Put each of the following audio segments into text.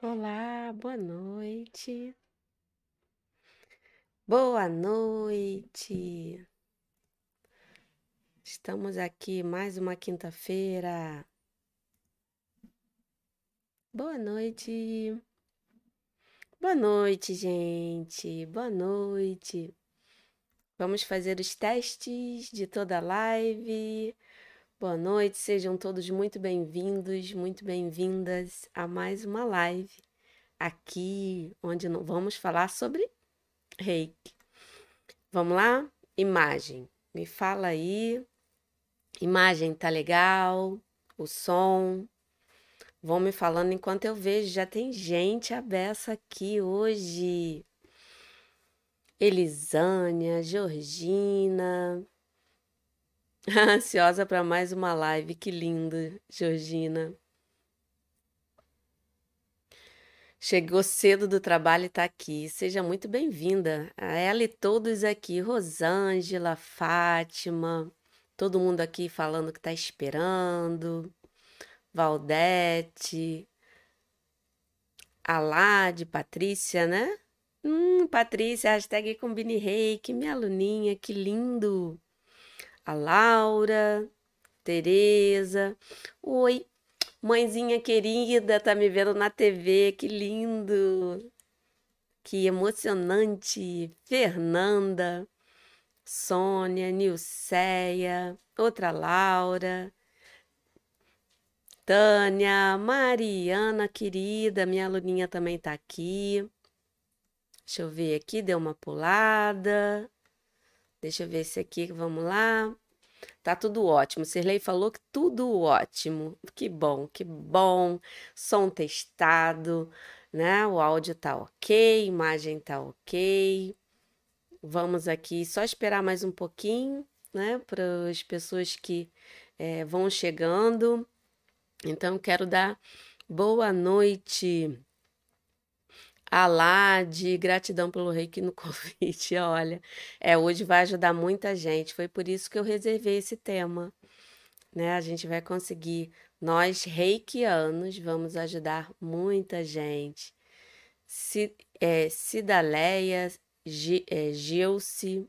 Olá, boa noite. Boa noite. Estamos aqui mais uma quinta-feira. Boa noite. Boa noite, gente. Boa noite. Vamos fazer os testes de toda a live. Boa noite, sejam todos muito bem-vindos, muito bem-vindas a mais uma live aqui, onde vamos falar sobre reiki. Vamos lá? Imagem. Me fala aí. Imagem tá legal? O som? Vão me falando enquanto eu vejo. Já tem gente abessa aqui hoje. Elisânia, Georgina, Ansiosa para mais uma live. Que lindo, Georgina. Chegou cedo do trabalho e está aqui. Seja muito bem-vinda. A ela e todos aqui. Rosângela, Fátima, todo mundo aqui falando que está esperando. Valdete, Alade, Patrícia, né? Hum, Patrícia, hashtag Combine Reiki, minha aluninha, que lindo a Laura, Tereza. Oi, mãezinha querida, tá me vendo na TV, que lindo. Que emocionante. Fernanda, Sônia, Nilceia, outra Laura. Tânia, Mariana, querida, minha aluninha também tá aqui. Deixa eu ver aqui, deu uma pulada. Deixa eu ver esse aqui, vamos lá. Tá tudo ótimo. Sirley falou que tudo ótimo. Que bom, que bom. Som testado, né? O áudio tá ok, imagem tá ok. Vamos aqui só esperar mais um pouquinho, né? Para as pessoas que é, vão chegando. Então, quero dar boa noite Alade, gratidão pelo reiki no convite. Olha, é, hoje vai ajudar muita gente. Foi por isso que eu reservei esse tema. Né? A gente vai conseguir, nós reikianos, vamos ajudar muita gente. É, Cidaleia, G, é, Gilce,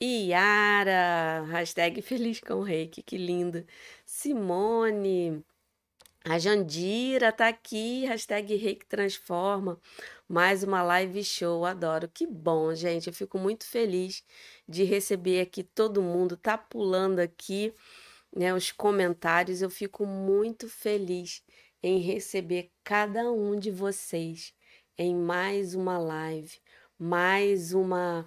Iara, hashtag feliz com reiki, que lindo. Simone, a Jandira tá aqui, hashtag Reiki Transforma. Mais uma live show, adoro. Que bom, gente. Eu fico muito feliz de receber aqui todo mundo. Tá pulando aqui, né, os comentários. Eu fico muito feliz em receber cada um de vocês em mais uma live, mais uma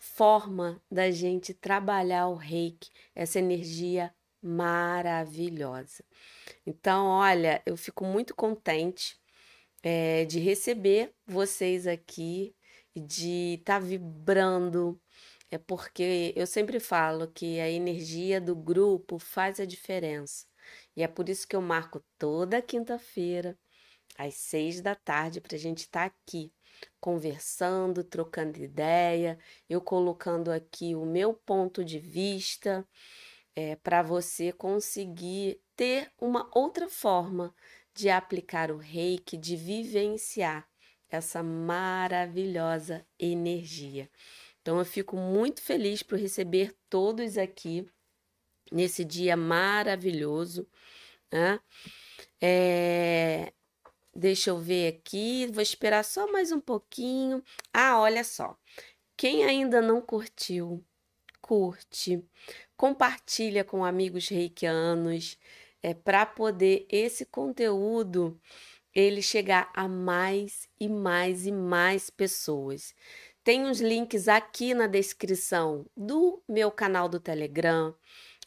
forma da gente trabalhar o reiki, essa energia maravilhosa. Então, olha, eu fico muito contente é, de receber vocês aqui, de estar tá vibrando, é porque eu sempre falo que a energia do grupo faz a diferença. E é por isso que eu marco toda quinta-feira, às seis da tarde, para a gente estar tá aqui conversando, trocando ideia, eu colocando aqui o meu ponto de vista é, para você conseguir ter uma outra forma de aplicar o reiki, de vivenciar essa maravilhosa energia. Então, eu fico muito feliz por receber todos aqui nesse dia maravilhoso. Né? É... Deixa eu ver aqui, vou esperar só mais um pouquinho. Ah, olha só. Quem ainda não curtiu, curte, compartilha com amigos reikianos, é, para poder esse conteúdo ele chegar a mais e mais e mais pessoas. Tem os links aqui na descrição do meu canal do Telegram,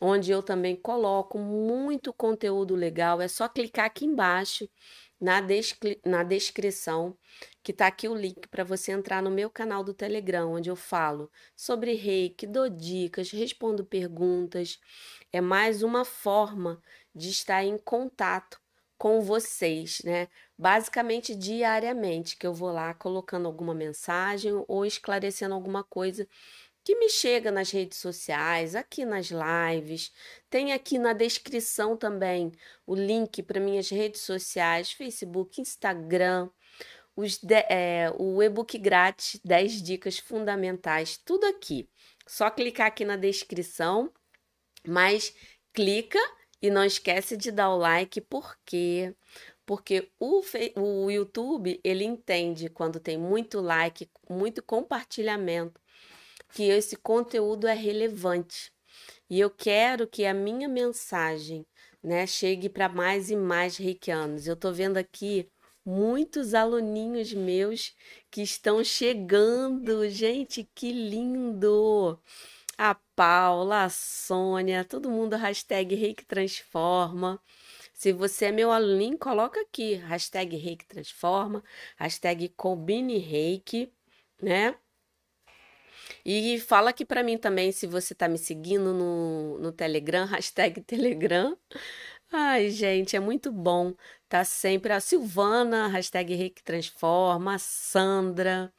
onde eu também coloco muito conteúdo legal. É só clicar aqui embaixo na, descri na descrição, que está aqui o link para você entrar no meu canal do Telegram, onde eu falo sobre reiki, dou dicas, respondo perguntas. É mais uma forma de estar em contato com vocês, né? Basicamente diariamente, que eu vou lá colocando alguma mensagem ou esclarecendo alguma coisa que me chega nas redes sociais, aqui nas lives. Tem aqui na descrição também o link para minhas redes sociais, Facebook, Instagram, de, é, o e-book grátis 10 dicas fundamentais, tudo aqui. Só clicar aqui na descrição, mas clica e não esquece de dar o like, porque porque o, o YouTube ele entende quando tem muito like, muito compartilhamento, que esse conteúdo é relevante. E eu quero que a minha mensagem né, chegue para mais e mais reikianos. Eu estou vendo aqui muitos aluninhos meus que estão chegando. Gente, que lindo! A Paula, a Sônia, todo mundo, hashtag Reiki Transforma. Se você é meu aluninho, coloca aqui, hashtag Reiki Transforma, hashtag Combine Reiki, né? E fala aqui para mim também se você tá me seguindo no, no Telegram, hashtag Telegram. Ai, gente, é muito bom. Tá sempre a Silvana, hashtag Reiki Transforma, a Sandra.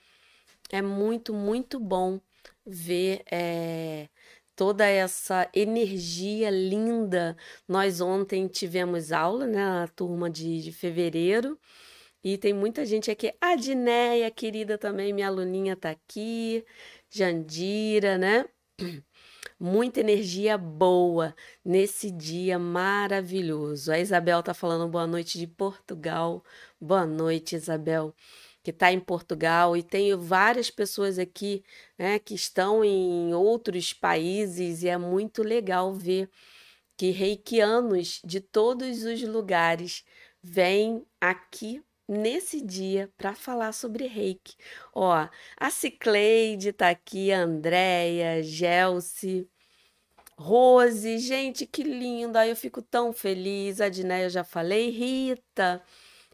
É muito, muito bom ver é, toda essa energia linda. Nós ontem tivemos aula, né, a turma de, de fevereiro, e tem muita gente aqui. A Dinéia, querida também, minha aluninha tá aqui. Jandira, né? Muita energia boa nesse dia maravilhoso. A Isabel tá falando boa noite de Portugal. Boa noite, Isabel que está em Portugal e tenho várias pessoas aqui né, que estão em outros países e é muito legal ver que reikianos de todos os lugares vêm aqui nesse dia para falar sobre reiki. Ó, a Cicleide tá aqui, a Andréia, Gelsi, Rose, gente, que lindo! Aí eu fico tão feliz. A Diné eu já falei, Rita,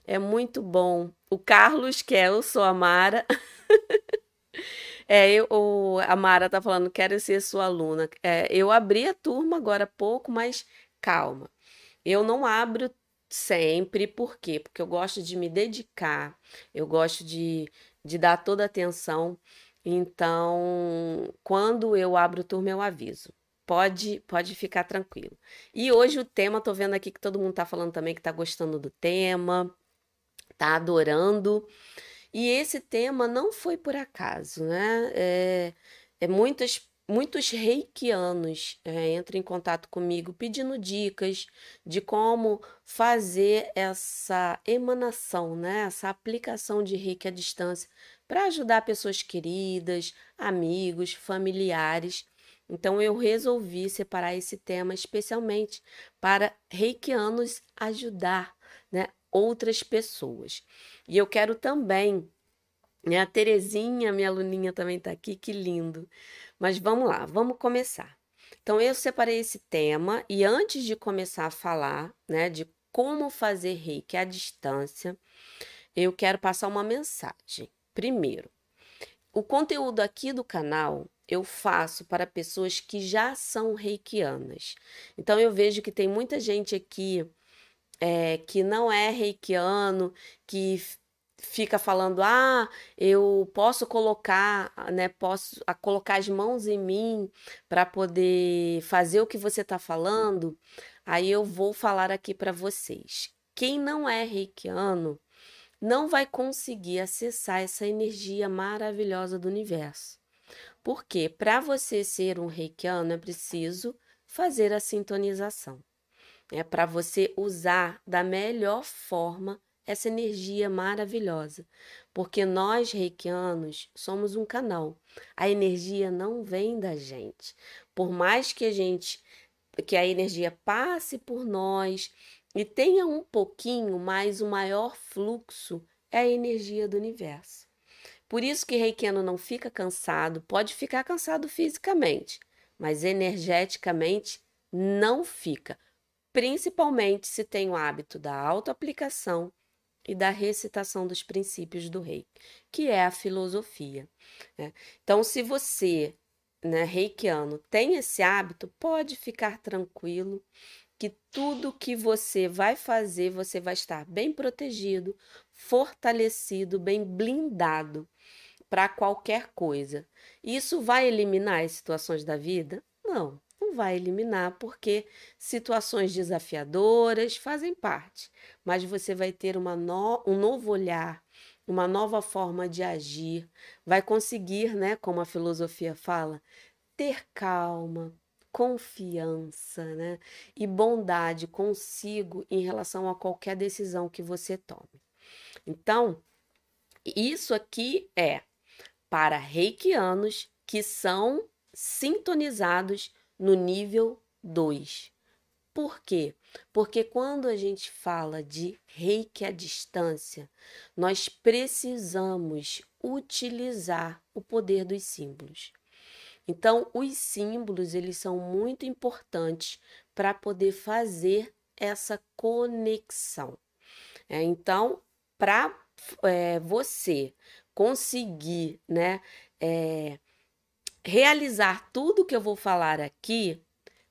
é muito bom. O Carlos, que é eu sou a Mara. é, eu, o, a Mara tá falando, quero ser sua aluna. É, eu abri a turma agora há pouco, mas calma. Eu não abro sempre, por quê? Porque eu gosto de me dedicar, eu gosto de, de dar toda a atenção. Então, quando eu abro turma, eu aviso. Pode, pode ficar tranquilo. E hoje o tema, tô vendo aqui que todo mundo tá falando também que tá gostando do tema tá adorando. E esse tema não foi por acaso, né? É, é muitas, muitos reikianos é, entram em contato comigo pedindo dicas de como fazer essa emanação, né? Essa aplicação de reiki à distância para ajudar pessoas queridas, amigos, familiares. Então eu resolvi separar esse tema especialmente para reikianos ajudar, né, outras pessoas. E eu quero também, né, a Terezinha, minha aluninha também está aqui, que lindo. Mas vamos lá, vamos começar. Então eu separei esse tema e antes de começar a falar, né, de como fazer reiki à distância, eu quero passar uma mensagem. Primeiro, o conteúdo aqui do canal eu faço para pessoas que já são reikianas. Então eu vejo que tem muita gente aqui é, que não é reikiano, que fica falando, ah, eu posso colocar, né, posso a, colocar as mãos em mim para poder fazer o que você está falando, aí eu vou falar aqui para vocês. Quem não é reikiano não vai conseguir acessar essa energia maravilhosa do universo. Porque para você ser um reikiano é preciso fazer a sintonização é para você usar da melhor forma essa energia maravilhosa, porque nós reikianos somos um canal. A energia não vem da gente. Por mais que a gente que a energia passe por nós e tenha um pouquinho, mas o maior fluxo é a energia do universo. Por isso que reikiano não fica cansado, pode ficar cansado fisicamente, mas energeticamente não fica principalmente se tem o hábito da autoaplicação e da recitação dos princípios do rei, que é a filosofia. Né? Então, se você, né, reikiano, tem esse hábito, pode ficar tranquilo que tudo que você vai fazer, você vai estar bem protegido, fortalecido, bem blindado para qualquer coisa. Isso vai eliminar as situações da vida? Não, não vai eliminar, porque situações desafiadoras fazem parte, mas você vai ter uma no, um novo olhar, uma nova forma de agir, vai conseguir, né, como a filosofia fala, ter calma, confiança, né, e bondade consigo em relação a qualquer decisão que você tome. Então, isso aqui é para reikianos que são sintonizados no nível 2. Por quê? Porque quando a gente fala de reiki à distância, nós precisamos utilizar o poder dos símbolos. Então, os símbolos, eles são muito importantes para poder fazer essa conexão. É, então, para é, você conseguir, né, é, realizar tudo que eu vou falar aqui,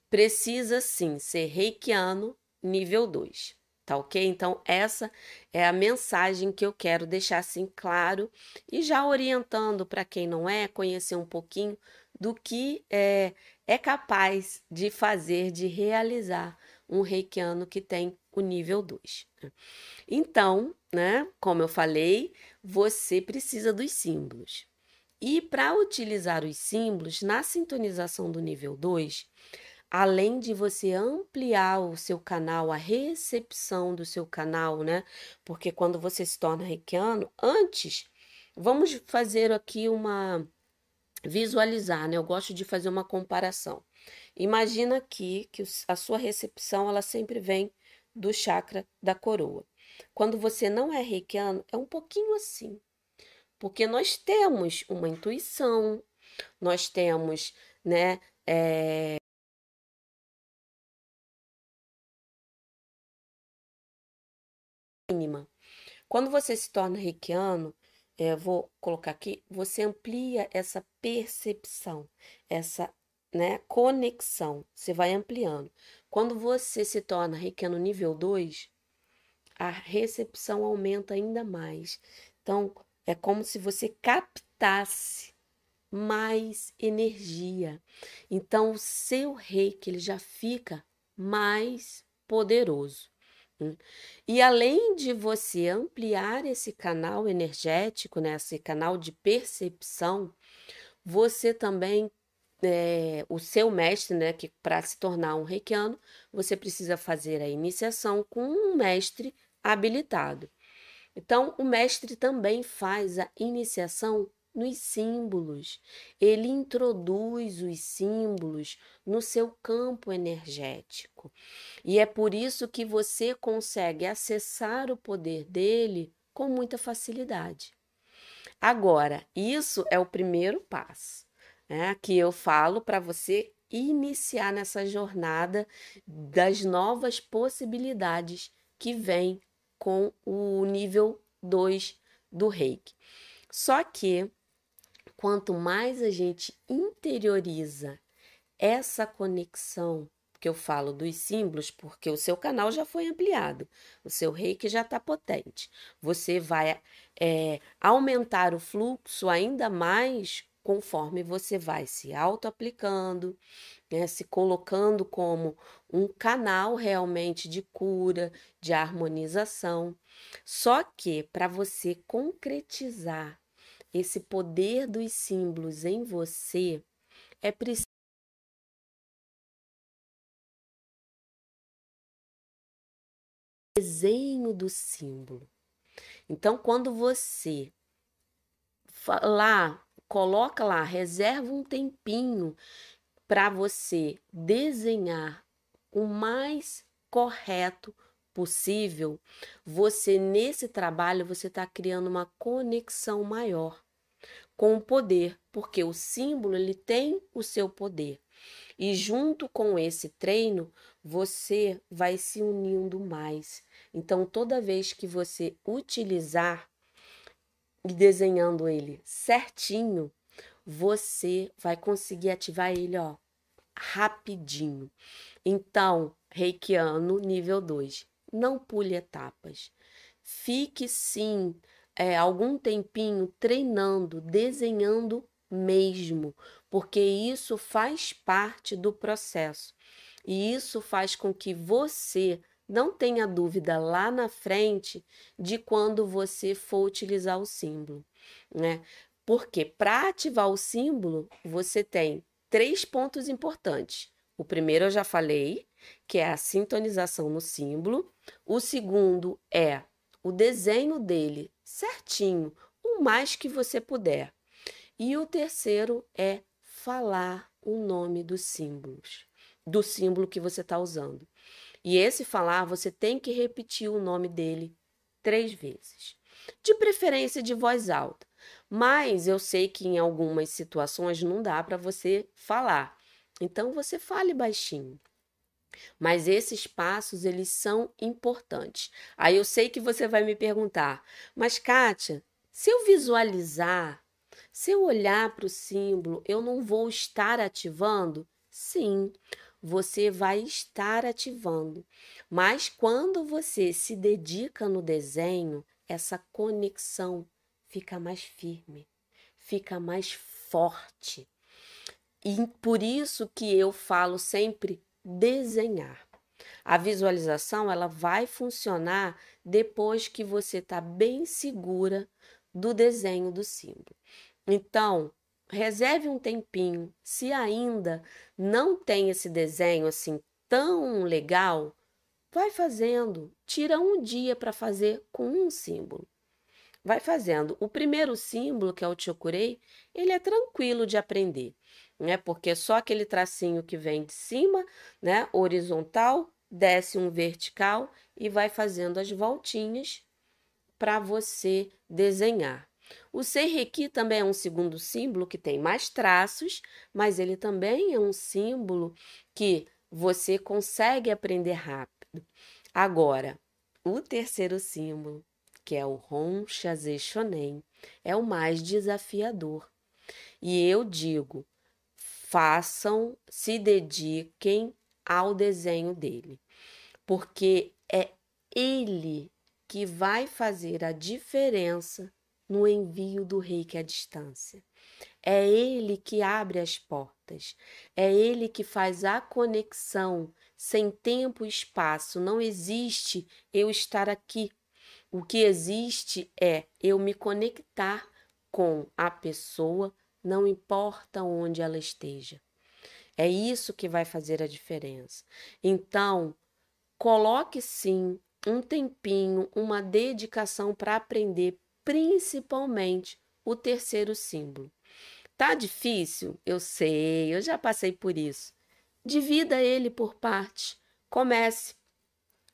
precisa sim ser reikiano nível 2, tá ok? Então, essa é a mensagem que eu quero deixar assim claro e já orientando para quem não é, conhecer um pouquinho do que é, é capaz de fazer, de realizar um reikiano que tem o nível 2. Né? Então, né, como eu falei, você precisa dos símbolos. E para utilizar os símbolos na sintonização do nível 2, além de você ampliar o seu canal, a recepção do seu canal, né? Porque quando você se torna reikiano, antes, vamos fazer aqui uma visualizar, né? Eu gosto de fazer uma comparação. Imagina aqui que a sua recepção ela sempre vem do chakra da coroa. Quando você não é reikiano, é um pouquinho assim. Porque nós temos uma intuição, nós temos, né, é... mínima. Quando você se torna reikiano, é, vou colocar aqui, você amplia essa percepção, essa né, conexão, você vai ampliando. Quando você se torna reikiano nível 2, a recepção aumenta ainda mais. Então, é como se você captasse mais energia. Então, o seu reiki ele já fica mais poderoso. Hum. E além de você ampliar esse canal energético, né, esse canal de percepção, você também é, o seu mestre, né, que para se tornar um reikiano, você precisa fazer a iniciação com um mestre habilitado. Então, o mestre também faz a iniciação nos símbolos. Ele introduz os símbolos no seu campo energético. E é por isso que você consegue acessar o poder dele com muita facilidade. Agora, isso é o primeiro passo, né, que eu falo para você iniciar nessa jornada das novas possibilidades que vem com o nível 2 do reiki. Só que quanto mais a gente interioriza essa conexão, que eu falo dos símbolos, porque o seu canal já foi ampliado, o seu reiki já está potente. Você vai é, aumentar o fluxo ainda mais conforme você vai se auto-aplicando, né, se colocando como um canal realmente de cura, de harmonização. Só que para você concretizar esse poder dos símbolos em você, é preciso desenho do símbolo. Então, quando você lá coloca lá, reserva um tempinho para você desenhar o mais correto possível, você nesse trabalho você está criando uma conexão maior com o poder, porque o símbolo ele tem o seu poder. E junto com esse treino, você vai se unindo mais. Então, toda vez que você utilizar e desenhando ele certinho, você vai conseguir ativar ele, ó, rapidinho. Então, reikiano nível 2, não pule etapas. Fique sim é, algum tempinho treinando, desenhando mesmo, porque isso faz parte do processo. E isso faz com que você não tenha dúvida lá na frente de quando você for utilizar o símbolo, né? Porque para ativar o símbolo, você tem três pontos importantes. O primeiro eu já falei, que é a sintonização no símbolo. O segundo é o desenho dele certinho, o mais que você puder. E o terceiro é falar o nome dos símbolos, do símbolo que você está usando. E esse falar, você tem que repetir o nome dele três vezes. De preferência de voz alta. Mas eu sei que em algumas situações não dá para você falar. Então você fale baixinho. Mas esses passos, eles são importantes. Aí eu sei que você vai me perguntar, mas Kátia, se eu visualizar se eu olhar para o símbolo, eu não vou estar ativando? Sim, você vai estar ativando. Mas quando você se dedica no desenho, essa conexão fica mais firme, fica mais forte. E por isso que eu falo sempre desenhar. A visualização ela vai funcionar depois que você está bem segura do desenho do símbolo. Então, reserve um tempinho. Se ainda não tem esse desenho assim tão legal, vai fazendo. Tira um dia para fazer com um símbolo. Vai fazendo. O primeiro símbolo, que é o Chokurei, ele é tranquilo de aprender, né? Porque só aquele tracinho que vem de cima, né, horizontal, desce um vertical e vai fazendo as voltinhas para você desenhar. O Seireki também é um segundo símbolo que tem mais traços, mas ele também é um símbolo que você consegue aprender rápido. Agora, o terceiro símbolo, que é o Hon Shaze Shonen, é o mais desafiador. E eu digo, façam, se dediquem ao desenho dele, porque é ele que vai fazer a diferença no envio do reiki à distância. É ele que abre as portas, é ele que faz a conexão sem tempo e espaço. Não existe eu estar aqui. O que existe é eu me conectar com a pessoa, não importa onde ela esteja. É isso que vai fazer a diferença. Então, coloque sim um tempinho, uma dedicação para aprender principalmente o terceiro símbolo. Tá difícil? Eu sei, eu já passei por isso. Divida ele por partes. Comece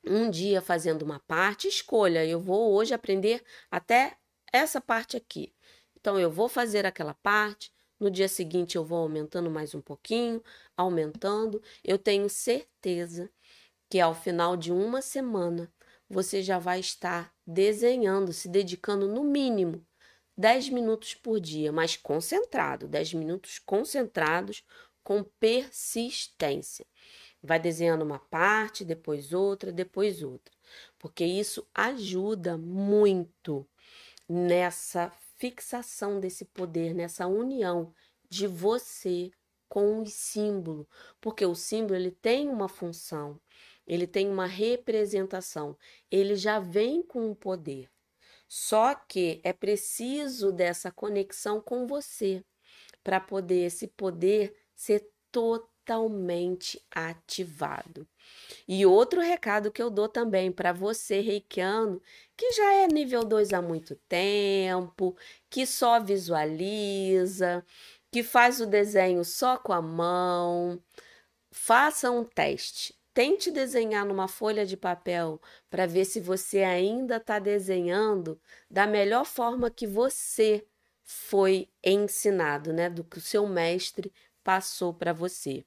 um dia fazendo uma parte, escolha, eu vou hoje aprender até essa parte aqui. Então eu vou fazer aquela parte, no dia seguinte eu vou aumentando mais um pouquinho, aumentando. Eu tenho certeza que ao final de uma semana você já vai estar desenhando, se dedicando no mínimo 10 minutos por dia, mas concentrado, 10 minutos concentrados com persistência. Vai desenhando uma parte, depois outra, depois outra, porque isso ajuda muito nessa fixação desse poder, nessa união de você com o símbolo, porque o símbolo ele tem uma função, ele tem uma representação, ele já vem com o poder. Só que é preciso dessa conexão com você para poder esse poder ser totalmente ativado. E outro recado que eu dou também para você, reikiano, que já é nível 2 há muito tempo, que só visualiza, que faz o desenho só com a mão, faça um teste. Tente desenhar numa folha de papel para ver se você ainda está desenhando da melhor forma que você foi ensinado, né? Do que o seu mestre passou para você.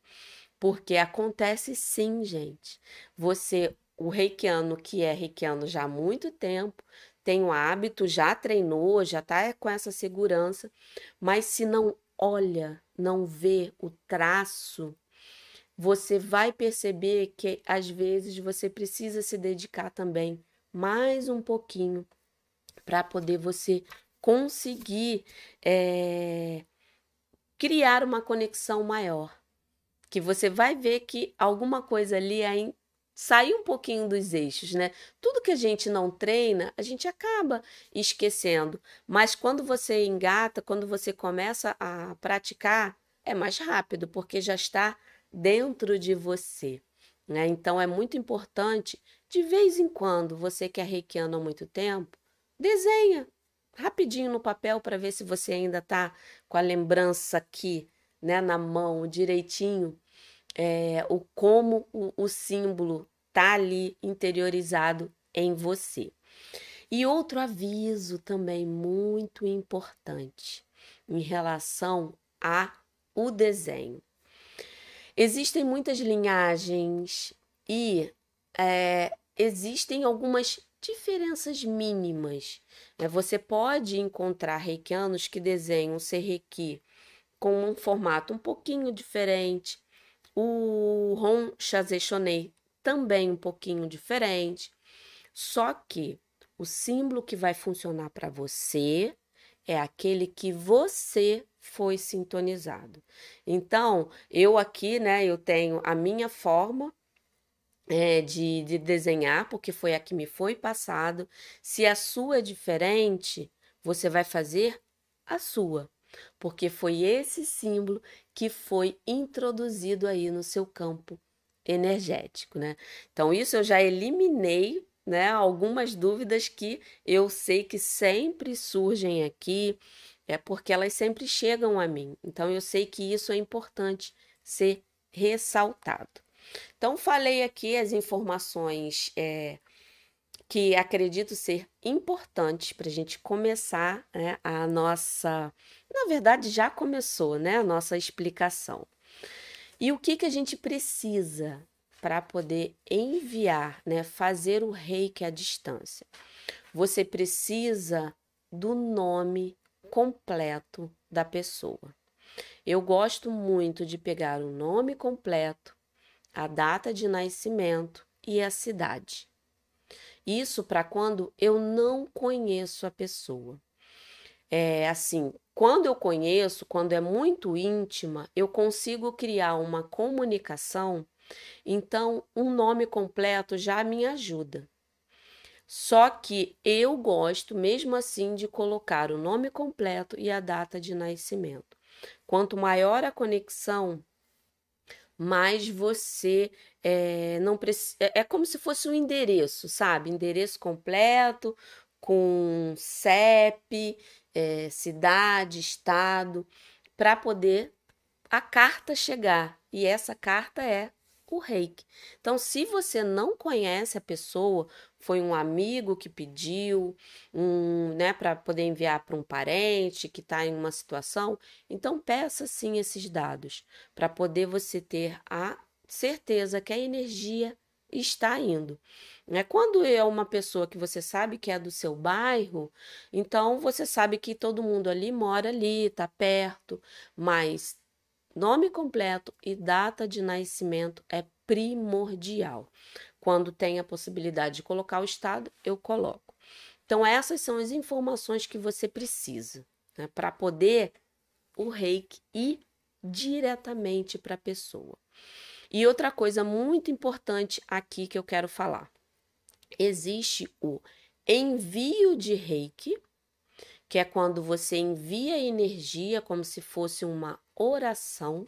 Porque acontece sim, gente. Você, o reikiano que é reikiano já há muito tempo, tem o hábito, já treinou, já está com essa segurança, mas se não olha, não vê o traço você vai perceber que às vezes você precisa se dedicar também mais um pouquinho para poder você conseguir é, criar uma conexão maior. Que você vai ver que alguma coisa ali aí sair um pouquinho dos eixos, né? Tudo que a gente não treina, a gente acaba esquecendo. Mas quando você engata, quando você começa a praticar, é mais rápido, porque já está dentro de você. Né? Então é muito importante, de vez em quando, você que é reikiano há muito tempo, desenha rapidinho no papel para ver se você ainda está com a lembrança aqui, né, na mão, direitinho, é, o como o, o símbolo está ali interiorizado em você. E outro aviso também muito importante em relação a o desenho. Existem muitas linhagens e é, existem algumas diferenças mínimas. Né? Você pode encontrar reikianos que desenham serrequi com um formato um pouquinho diferente. O Ron Chazé também um pouquinho diferente. Só que o símbolo que vai funcionar para você é aquele que você foi sintonizado. Então, eu aqui, né, eu tenho a minha forma é, de, de desenhar, porque foi a que me foi passado. Se a sua é diferente, você vai fazer a sua, porque foi esse símbolo que foi introduzido aí no seu campo energético, né? Então, isso eu já eliminei, né? Algumas dúvidas que eu sei que sempre surgem aqui, é porque elas sempre chegam a mim. Então, eu sei que isso é importante ser ressaltado. Então, falei aqui as informações é, que acredito ser importantes para a gente começar né, a nossa. Na verdade, já começou né, a nossa explicação. E o que, que a gente precisa para poder enviar, né, fazer o reiki à distância? Você precisa do nome completo da pessoa. Eu gosto muito de pegar o nome completo, a data de nascimento e a cidade. Isso para quando eu não conheço a pessoa. É assim, quando eu conheço, quando é muito íntima, eu consigo criar uma comunicação, então um nome completo já me ajuda. Só que eu gosto, mesmo assim, de colocar o nome completo e a data de nascimento. Quanto maior a conexão, mais você é, não precisa. É, como se fosse um endereço, sabe? Endereço completo, com CEP, é, cidade, estado, para poder a carta chegar. E essa carta é o reiki. Então, se você não conhece a pessoa, foi um amigo que pediu, um, né, para poder enviar para um parente que está em uma situação, então peça sim esses dados para poder você ter a certeza que a energia está indo. Né? Quando é uma pessoa que você sabe que é do seu bairro, então você sabe que todo mundo ali mora ali, está perto, mas Nome completo e data de nascimento é primordial. Quando tem a possibilidade de colocar o estado, eu coloco. Então, essas são as informações que você precisa né, para poder o reiki ir diretamente para a pessoa. E outra coisa muito importante aqui que eu quero falar: existe o envio de reiki, que é quando você envia energia como se fosse uma oração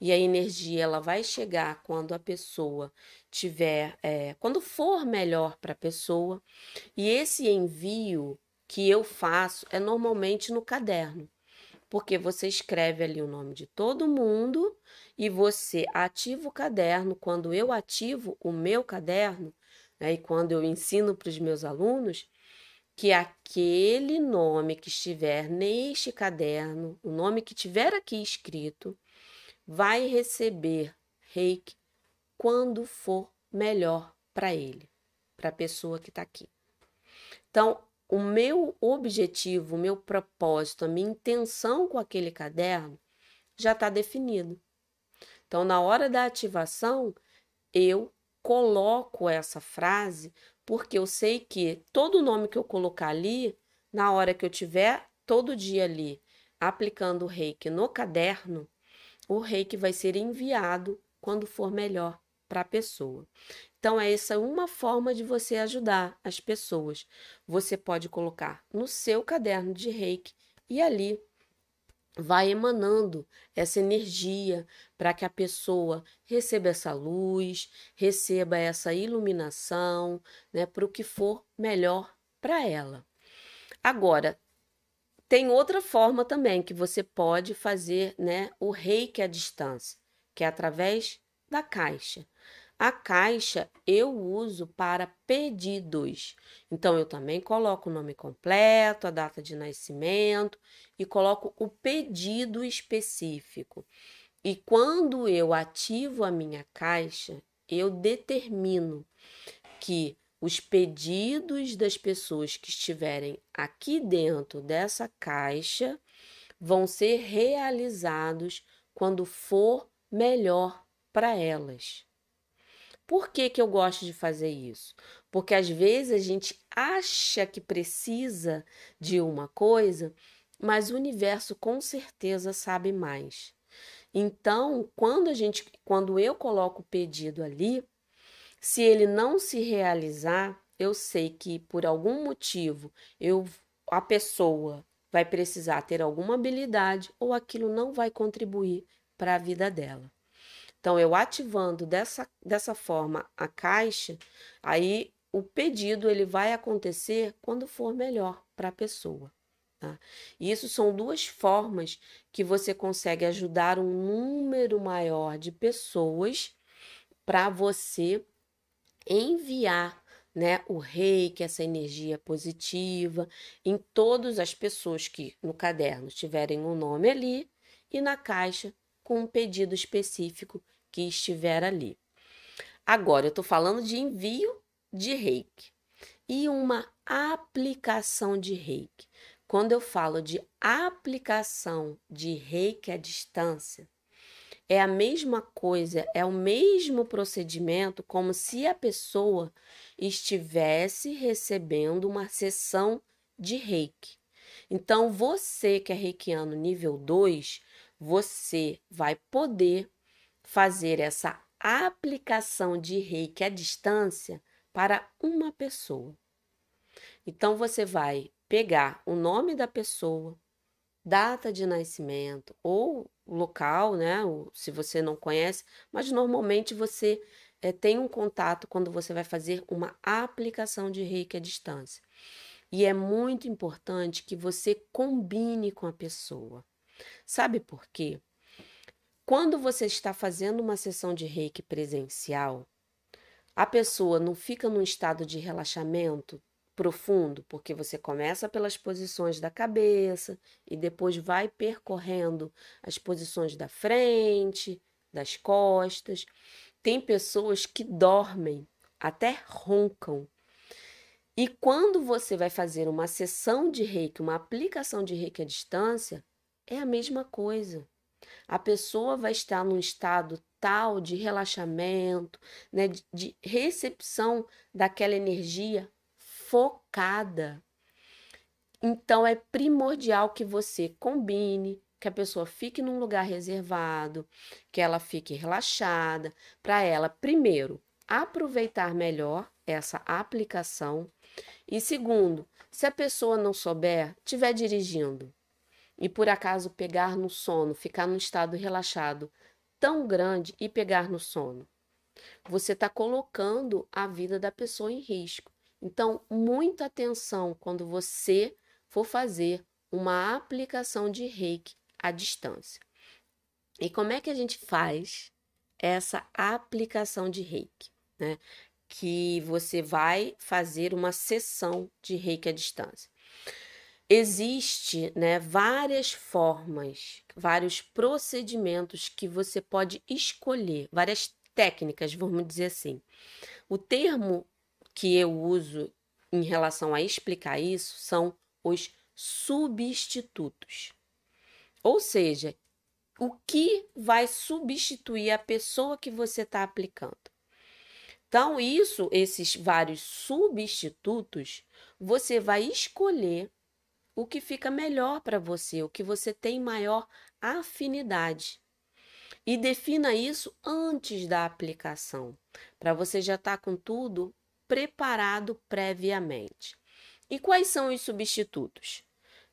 e a energia ela vai chegar quando a pessoa tiver, é, quando for melhor para a pessoa. E esse envio que eu faço é normalmente no caderno, porque você escreve ali o nome de todo mundo e você ativa o caderno. Quando eu ativo o meu caderno, né, e quando eu ensino para os meus alunos, que aquele nome que estiver neste caderno, o nome que tiver aqui escrito, vai receber reiki quando for melhor para ele, para a pessoa que está aqui. Então, o meu objetivo, o meu propósito, a minha intenção com aquele caderno já está definido. Então, na hora da ativação, eu coloco essa frase porque eu sei que todo nome que eu colocar ali, na hora que eu tiver todo dia ali aplicando o reiki no caderno, o reiki vai ser enviado quando for melhor para a pessoa. Então, é essa uma forma de você ajudar as pessoas. Você pode colocar no seu caderno de reiki e ali vai emanando essa energia para que a pessoa receba essa luz, receba essa iluminação, né, para o que for melhor para ela. Agora, tem outra forma também que você pode fazer, né, o reiki à distância, que é através da caixa. A caixa eu uso para pedidos. Então, eu também coloco o nome completo, a data de nascimento e coloco o pedido específico. E quando eu ativo a minha caixa, eu determino que os pedidos das pessoas que estiverem aqui dentro dessa caixa vão ser realizados quando for melhor para elas. Por que, que eu gosto de fazer isso? Porque às vezes a gente acha que precisa de uma coisa, mas o universo com certeza sabe mais. Então, quando a gente, quando eu coloco o pedido ali, se ele não se realizar, eu sei que por algum motivo eu a pessoa vai precisar ter alguma habilidade ou aquilo não vai contribuir para a vida dela. Então, eu ativando dessa, dessa forma a caixa, aí o pedido ele vai acontecer quando for melhor para a pessoa. Tá? E isso são duas formas que você consegue ajudar um número maior de pessoas para você enviar né, o reiki, essa energia positiva, em todas as pessoas que no caderno tiverem um nome ali e na caixa com um pedido específico que estiver ali. Agora, eu estou falando de envio de reiki e uma aplicação de reiki. Quando eu falo de aplicação de reiki à distância, é a mesma coisa, é o mesmo procedimento como se a pessoa estivesse recebendo uma sessão de reiki. Então, você que é reikiano nível 2, você vai poder fazer essa aplicação de reiki à distância para uma pessoa. Então você vai pegar o nome da pessoa, data de nascimento ou local, né? Se você não conhece, mas normalmente você é, tem um contato quando você vai fazer uma aplicação de reiki à distância. E é muito importante que você combine com a pessoa. Sabe por quê? Quando você está fazendo uma sessão de reiki presencial, a pessoa não fica num estado de relaxamento profundo, porque você começa pelas posições da cabeça e depois vai percorrendo as posições da frente, das costas. Tem pessoas que dormem, até roncam. E quando você vai fazer uma sessão de reiki, uma aplicação de reiki à distância, é a mesma coisa a pessoa vai estar num estado tal de relaxamento, né, de, de recepção daquela energia focada. Então é primordial que você combine, que a pessoa fique num lugar reservado, que ela fique relaxada, para ela, primeiro, aproveitar melhor essa aplicação. E segundo, se a pessoa não souber, estiver dirigindo, e por acaso pegar no sono, ficar num estado relaxado tão grande e pegar no sono, você está colocando a vida da pessoa em risco. Então, muita atenção quando você for fazer uma aplicação de reiki à distância. E como é que a gente faz essa aplicação de reiki? Né? Que você vai fazer uma sessão de reiki à distância. Existe, né, várias formas, vários procedimentos que você pode escolher, várias técnicas, vamos dizer assim. O termo que eu uso em relação a explicar isso são os substitutos. Ou seja, o que vai substituir a pessoa que você está aplicando. Então, isso, esses vários substitutos, você vai escolher o que fica melhor para você, o que você tem maior afinidade. E defina isso antes da aplicação, para você já estar tá com tudo preparado previamente. E quais são os substitutos?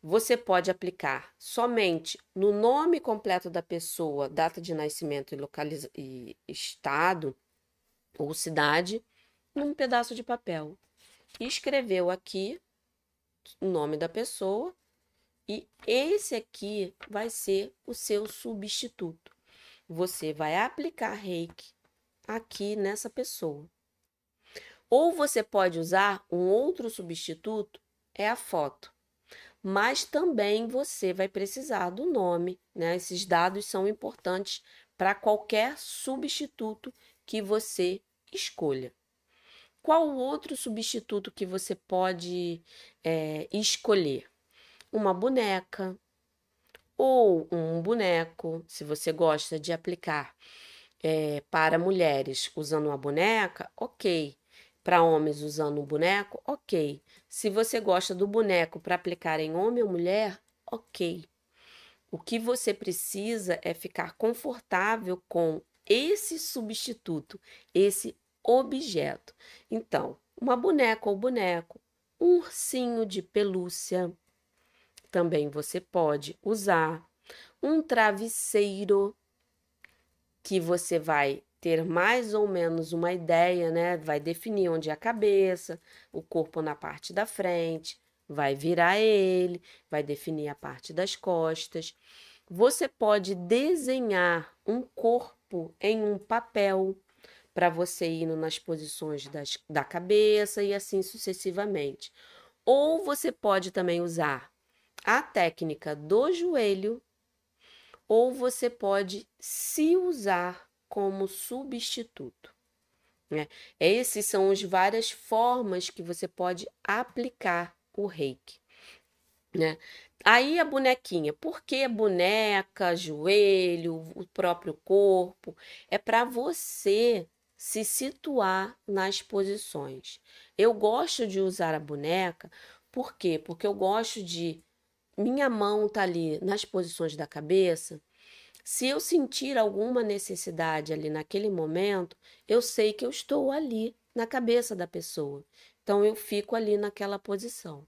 Você pode aplicar somente no nome completo da pessoa, data de nascimento e, localiza e estado ou cidade, num pedaço de papel. Escreveu aqui nome da pessoa e esse aqui vai ser o seu substituto. Você vai aplicar reiki aqui nessa pessoa. Ou você pode usar um outro substituto, é a foto. Mas também você vai precisar do nome, né? Esses dados são importantes para qualquer substituto que você escolha. Qual outro substituto que você pode é, escolher? Uma boneca ou um boneco, se você gosta de aplicar é, para mulheres usando uma boneca, ok. Para homens usando um boneco, ok. Se você gosta do boneco para aplicar em homem ou mulher, ok. O que você precisa é ficar confortável com esse substituto, esse objeto. Então, uma boneca ou boneco, um ursinho de pelúcia, também você pode usar, um travesseiro que você vai ter mais ou menos uma ideia, né? Vai definir onde é a cabeça, o corpo na parte da frente, vai virar ele, vai definir a parte das costas. Você pode desenhar um corpo em um papel para você ir nas posições das, da cabeça e assim sucessivamente. Ou você pode também usar a técnica do joelho, ou você pode se usar como substituto. Né? Essas são as várias formas que você pode aplicar o reiki. Né? Aí a bonequinha, por que boneca, joelho, o próprio corpo? É para você se situar nas posições. Eu gosto de usar a boneca, por quê? Porque eu gosto de minha mão tá ali nas posições da cabeça. Se eu sentir alguma necessidade ali naquele momento, eu sei que eu estou ali na cabeça da pessoa. Então eu fico ali naquela posição.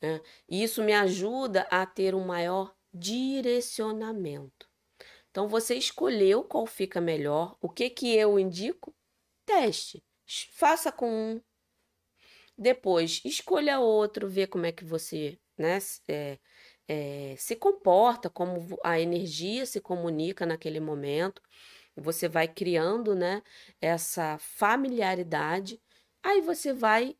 Né? Isso me ajuda a ter um maior direcionamento. Então você escolheu qual fica melhor. O que que eu indico? Teste. Faça com um. Depois escolha outro, vê como é que você né, é, é, se comporta, como a energia se comunica naquele momento. Você vai criando né, essa familiaridade. Aí você vai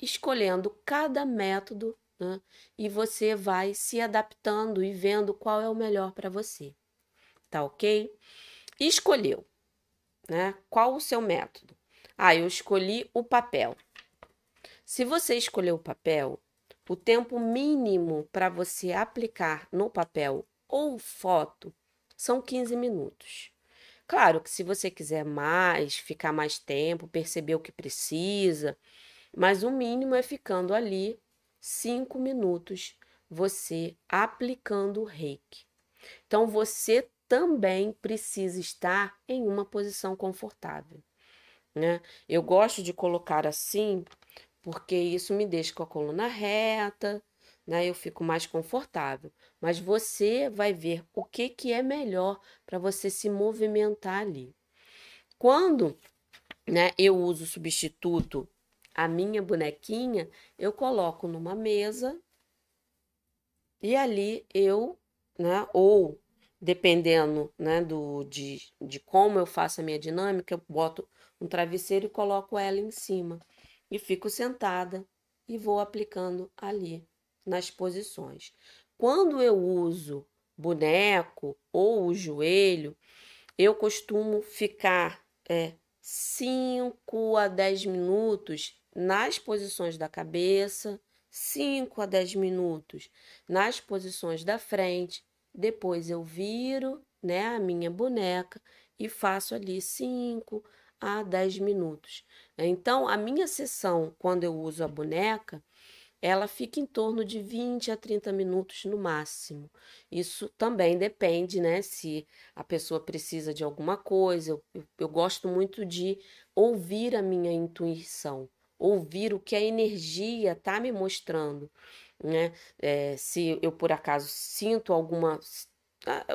escolhendo cada método né, e você vai se adaptando e vendo qual é o melhor para você tá ok? Escolheu, né? Qual o seu método? Ah, eu escolhi o papel. Se você escolheu o papel, o tempo mínimo para você aplicar no papel ou foto são 15 minutos. Claro que se você quiser mais, ficar mais tempo, perceber o que precisa, mas o mínimo é ficando ali 5 minutos você aplicando o reiki. Então você também precisa estar em uma posição confortável. Né? Eu gosto de colocar assim porque isso me deixa com a coluna reta, né? Eu fico mais confortável. Mas você vai ver o que, que é melhor para você se movimentar ali. Quando né, eu uso substituto a minha bonequinha, eu coloco numa mesa e ali eu, né, ou dependendo né, do, de, de como eu faço a minha dinâmica, eu boto um travesseiro e coloco ela em cima. E fico sentada e vou aplicando ali nas posições. Quando eu uso boneco ou o joelho, eu costumo ficar é, 5 a 10 minutos nas posições da cabeça, 5 a 10 minutos nas posições da frente depois eu viro, né, a minha boneca e faço ali 5 a 10 minutos. Então, a minha sessão, quando eu uso a boneca, ela fica em torno de 20 a 30 minutos no máximo. Isso também depende, né? Se a pessoa precisa de alguma coisa. Eu, eu, eu gosto muito de ouvir a minha intuição, ouvir o que a energia está me mostrando. Né? É, se eu por acaso sinto alguma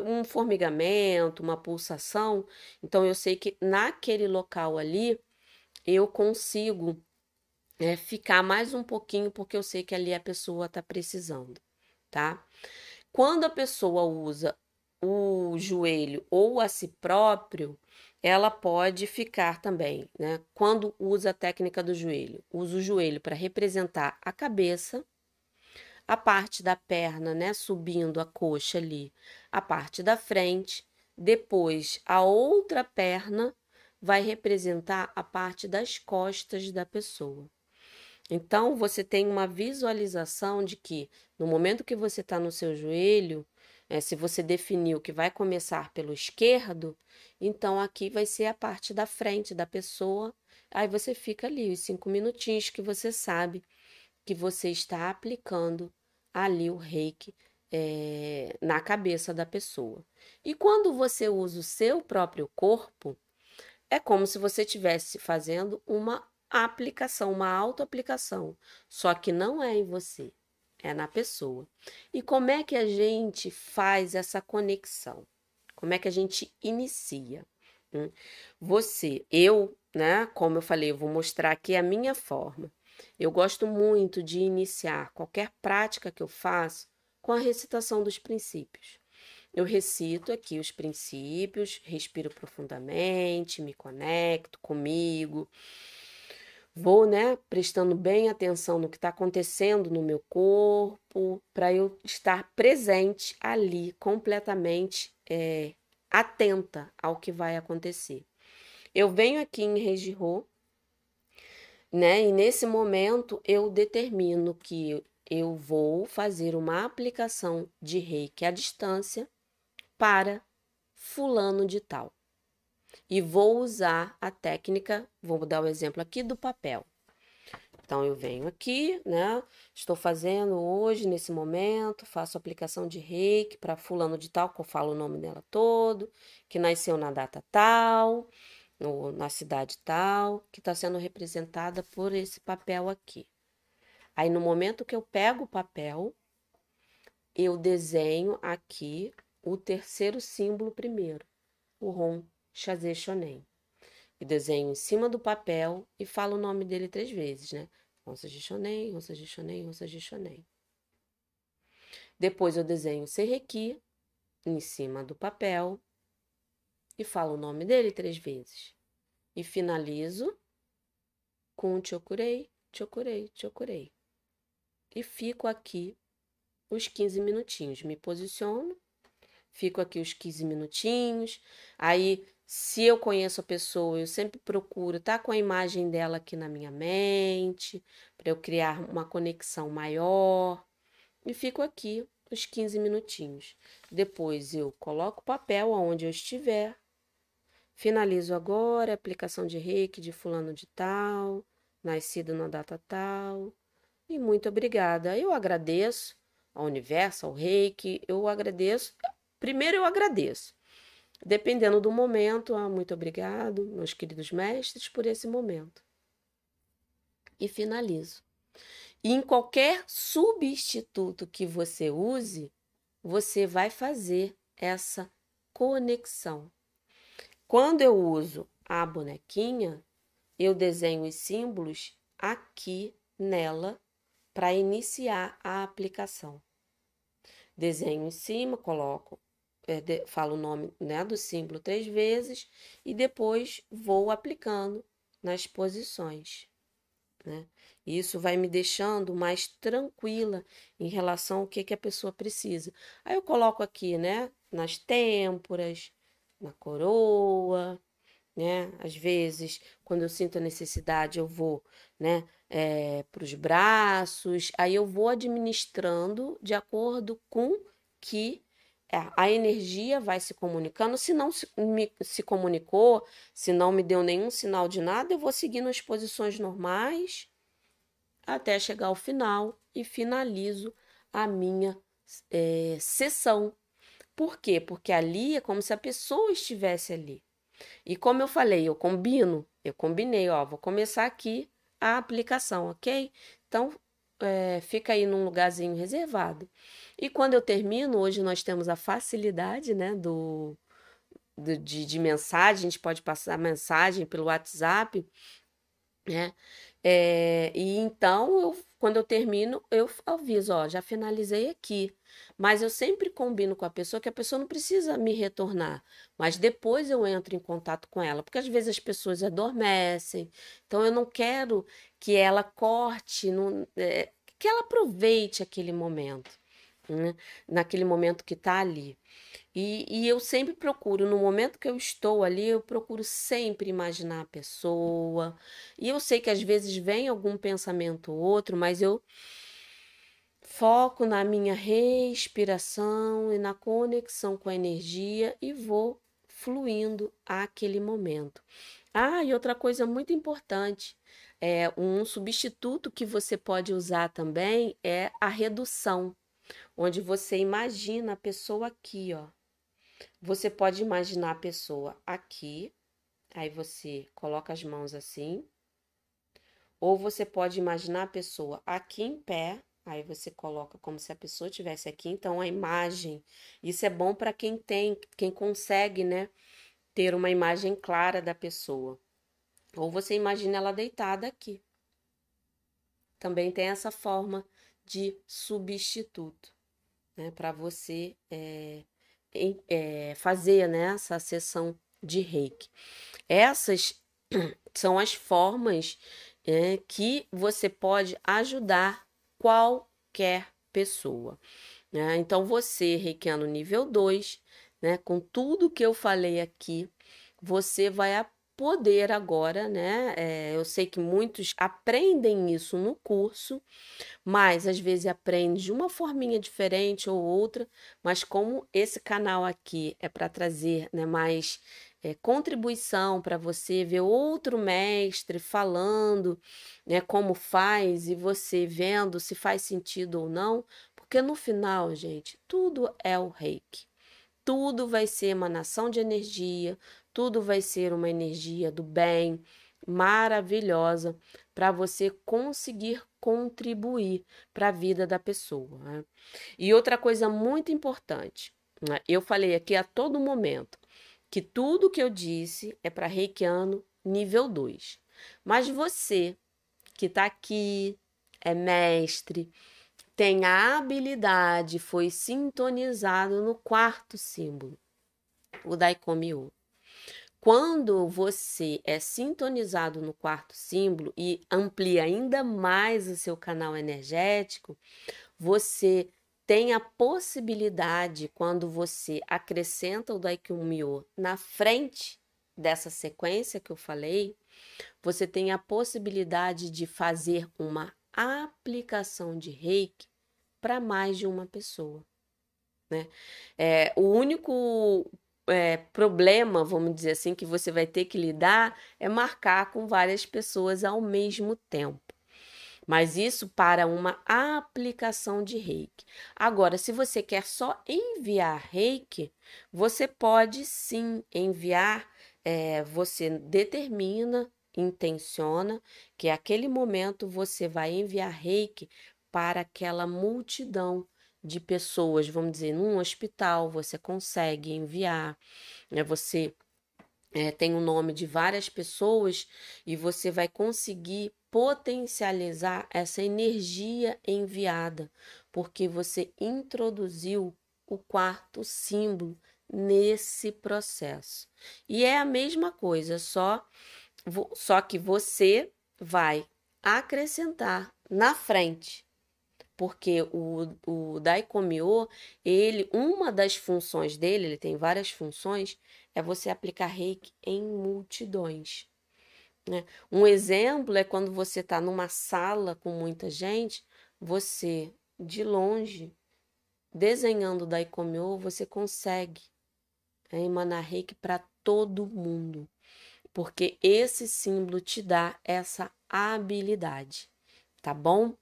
um formigamento, uma pulsação, então eu sei que naquele local ali eu consigo é, ficar mais um pouquinho, porque eu sei que ali a pessoa está precisando, tá? Quando a pessoa usa o joelho ou a si próprio, ela pode ficar também, né? Quando usa a técnica do joelho, usa o joelho para representar a cabeça, a parte da perna, né, subindo a coxa ali, a parte da frente, depois a outra perna vai representar a parte das costas da pessoa. Então, você tem uma visualização de que no momento que você está no seu joelho, é, se você definiu que vai começar pelo esquerdo, então aqui vai ser a parte da frente da pessoa. Aí você fica ali os cinco minutinhos que você sabe que você está aplicando ali o reiki é, na cabeça da pessoa. E quando você usa o seu próprio corpo, é como se você estivesse fazendo uma aplicação, uma autoaplicação, só que não é em você, é na pessoa. E como é que a gente faz essa conexão? Como é que a gente inicia? Hum? Você, eu, né? Como eu falei, eu vou mostrar aqui a minha forma. Eu gosto muito de iniciar qualquer prática que eu faço com a recitação dos princípios. Eu recito aqui os princípios, respiro profundamente, me conecto comigo, vou, né, prestando bem atenção no que está acontecendo no meu corpo, para eu estar presente ali, completamente é, atenta ao que vai acontecer. Eu venho aqui em Regirô, né, e nesse momento eu determino que eu vou fazer uma aplicação de reiki à distância para fulano de tal e vou usar a técnica, vou dar o um exemplo aqui do papel. Então, eu venho aqui, né? Estou fazendo hoje, nesse momento, faço aplicação de reiki para fulano de tal, que eu falo o nome dela todo, que nasceu na data tal, ou na cidade tal, que está sendo representada por esse papel aqui. Aí, no momento que eu pego o papel, eu desenho aqui o terceiro símbolo primeiro, o ROM Chazé Shonen. E desenho em cima do papel e falo o nome dele três vezes, né? Ronsage Shonen, Ronsage Shonen, Ronsage Shonen. Depois eu desenho Serrequi em cima do papel e falo o nome dele três vezes. E finalizo com Chokurei, Chokurei, Chokurei. E fico aqui os 15 minutinhos. Me posiciono, fico aqui os 15 minutinhos. Aí se eu conheço a pessoa, eu sempre procuro estar tá com a imagem dela aqui na minha mente, para eu criar uma conexão maior. E fico aqui os 15 minutinhos. Depois eu coloco o papel aonde eu estiver. Finalizo agora a aplicação de reiki de fulano de tal, nascido na data tal. E muito obrigada. Eu agradeço ao universo, ao reiki, eu agradeço. Primeiro eu agradeço Dependendo do momento, ah, muito obrigado, meus queridos mestres, por esse momento. E finalizo. E em qualquer substituto que você use, você vai fazer essa conexão. Quando eu uso a bonequinha, eu desenho os símbolos aqui nela para iniciar a aplicação. Desenho em cima, coloco é, de, falo o nome né, do símbolo três vezes e depois vou aplicando nas posições. Né? Isso vai me deixando mais tranquila em relação ao que, que a pessoa precisa. Aí eu coloco aqui, né, nas têmporas, na coroa, né? Às vezes, quando eu sinto a necessidade, eu vou, né, é, para os braços. Aí eu vou administrando de acordo com que é, a energia vai se comunicando. Se não se, me, se comunicou, se não me deu nenhum sinal de nada, eu vou seguindo as posições normais até chegar ao final e finalizo a minha é, sessão. Por quê? Porque ali é como se a pessoa estivesse ali. E como eu falei, eu combino, eu combinei, ó, vou começar aqui a aplicação, ok? Então, é, fica aí num lugarzinho reservado. E quando eu termino, hoje nós temos a facilidade, né, do, do de, de mensagem, a gente pode passar mensagem pelo WhatsApp, né? É, e então, eu, quando eu termino, eu aviso, ó, já finalizei aqui. Mas eu sempre combino com a pessoa que a pessoa não precisa me retornar, mas depois eu entro em contato com ela, porque às vezes as pessoas adormecem, então eu não quero que ela corte, não, é, que ela aproveite aquele momento, né? naquele momento que está ali. E, e eu sempre procuro, no momento que eu estou ali, eu procuro sempre imaginar a pessoa. E eu sei que às vezes vem algum pensamento ou outro, mas eu foco na minha respiração e na conexão com a energia e vou fluindo aquele momento. Ah, e outra coisa muito importante, é um substituto que você pode usar também é a redução, onde você imagina a pessoa aqui, ó. Você pode imaginar a pessoa aqui, aí você coloca as mãos assim. Ou você pode imaginar a pessoa aqui em pé, aí você coloca como se a pessoa estivesse aqui. Então, a imagem, isso é bom para quem tem, quem consegue, né, ter uma imagem clara da pessoa. Ou você imagina ela deitada aqui. Também tem essa forma de substituto, né, para você é, é, fazer né, essa sessão de reiki. Essas são as formas é, que você pode ajudar qualquer pessoa. Né? Então, você, reikiano nível 2, né, com tudo que eu falei aqui, você vai poder agora, né? É, eu sei que muitos aprendem isso no curso, mas às vezes aprende de uma forminha diferente ou outra, mas como esse canal aqui é para trazer né, mais é, contribuição para você ver outro mestre falando né, como faz e você vendo se faz sentido ou não, porque no final, gente, tudo é o reiki. Tudo vai ser emanação de energia, tudo vai ser uma energia do bem, maravilhosa, para você conseguir contribuir para a vida da pessoa. Né? E outra coisa muito importante, né? eu falei aqui a todo momento que tudo que eu disse é para reikiano nível 2. Mas você que está aqui, é mestre, tem a habilidade, foi sintonizado no quarto símbolo, o Daikomi-o. Quando você é sintonizado no quarto símbolo e amplia ainda mais o seu canal energético, você tem a possibilidade, quando você acrescenta o Daikyo na frente dessa sequência que eu falei, você tem a possibilidade de fazer uma aplicação de reiki para mais de uma pessoa. Né? É, o único é, problema, vamos dizer assim, que você vai ter que lidar é marcar com várias pessoas ao mesmo tempo. Mas isso para uma aplicação de reiki. Agora, se você quer só enviar reiki, você pode sim enviar, é, você determina, intenciona que aquele momento você vai enviar reiki para aquela multidão de pessoas, vamos dizer, num hospital, você consegue enviar, né? Você é, tem o nome de várias pessoas e você vai conseguir potencializar essa energia enviada, porque você introduziu o quarto símbolo nesse processo. E é a mesma coisa, só só que você vai acrescentar na frente porque o, o Daikomyo, ele, uma das funções dele, ele tem várias funções, é você aplicar reiki em multidões. Né? Um exemplo é quando você está numa sala com muita gente, você, de longe, desenhando Daikomyo, você consegue é, emanar reiki para todo mundo, porque esse símbolo te dá essa habilidade, tá bom?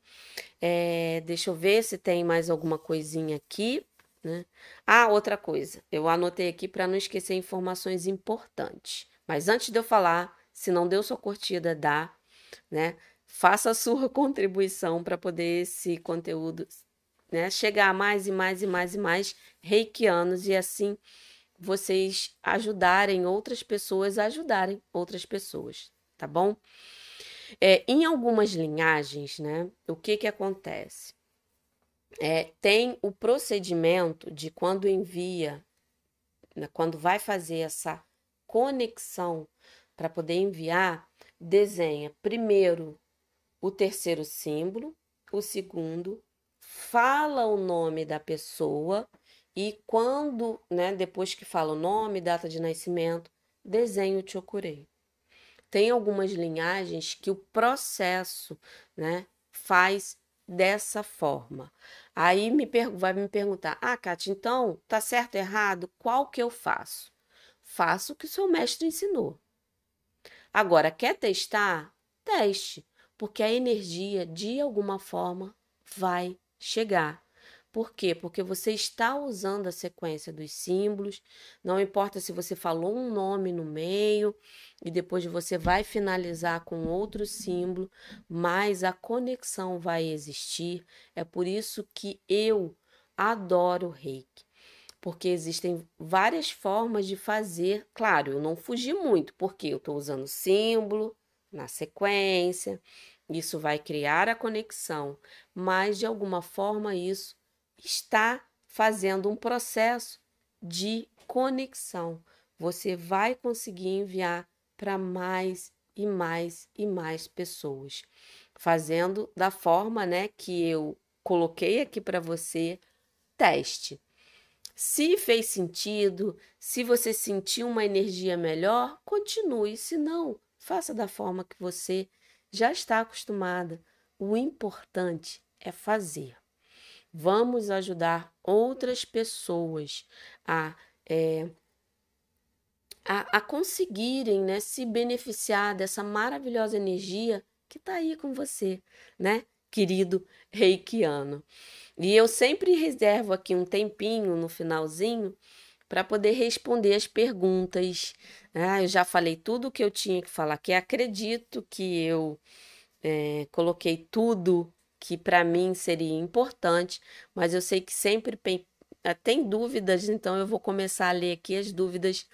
É, deixa eu ver se tem mais alguma coisinha aqui. Né? Ah, outra coisa, eu anotei aqui para não esquecer informações importantes. Mas antes de eu falar, se não deu sua curtida, dá, né? Faça a sua contribuição para poder esse conteúdo né, chegar a mais e mais e mais e mais reikianos e assim vocês ajudarem outras pessoas a ajudarem outras pessoas, tá bom? É, em algumas linhagens, né, o que que acontece? É, tem o procedimento de quando envia, né, quando vai fazer essa conexão para poder enviar, desenha primeiro o terceiro símbolo, o segundo, fala o nome da pessoa e quando, né, depois que fala o nome, data de nascimento, desenha o chokurei. Tem algumas linhagens que o processo, né, faz dessa forma. Aí me vai me perguntar: "Ah, Kátia, então tá certo errado? Qual que eu faço?" Faça o que o seu mestre ensinou. Agora, quer testar? Teste, porque a energia, de alguma forma, vai chegar. Por quê? Porque você está usando a sequência dos símbolos, não importa se você falou um nome no meio e depois você vai finalizar com outro símbolo, mas a conexão vai existir. É por isso que eu adoro reiki porque existem várias formas de fazer. Claro, eu não fugi muito, porque eu estou usando símbolo na sequência, isso vai criar a conexão, mas de alguma forma isso está fazendo um processo de conexão. Você vai conseguir enviar para mais e mais e mais pessoas, fazendo da forma, né, que eu coloquei aqui para você, teste. Se fez sentido, se você sentiu uma energia melhor, continue. Se não, faça da forma que você já está acostumada. O importante é fazer. Vamos ajudar outras pessoas a, é, a, a conseguirem né, se beneficiar dessa maravilhosa energia que está aí com você, né, querido reikiano. E eu sempre reservo aqui um tempinho no finalzinho para poder responder as perguntas. Ah, eu já falei tudo o que eu tinha que falar, que acredito que eu é, coloquei tudo que para mim seria importante, mas eu sei que sempre eh, tem dúvidas, então eu vou começar a ler aqui as dúvidas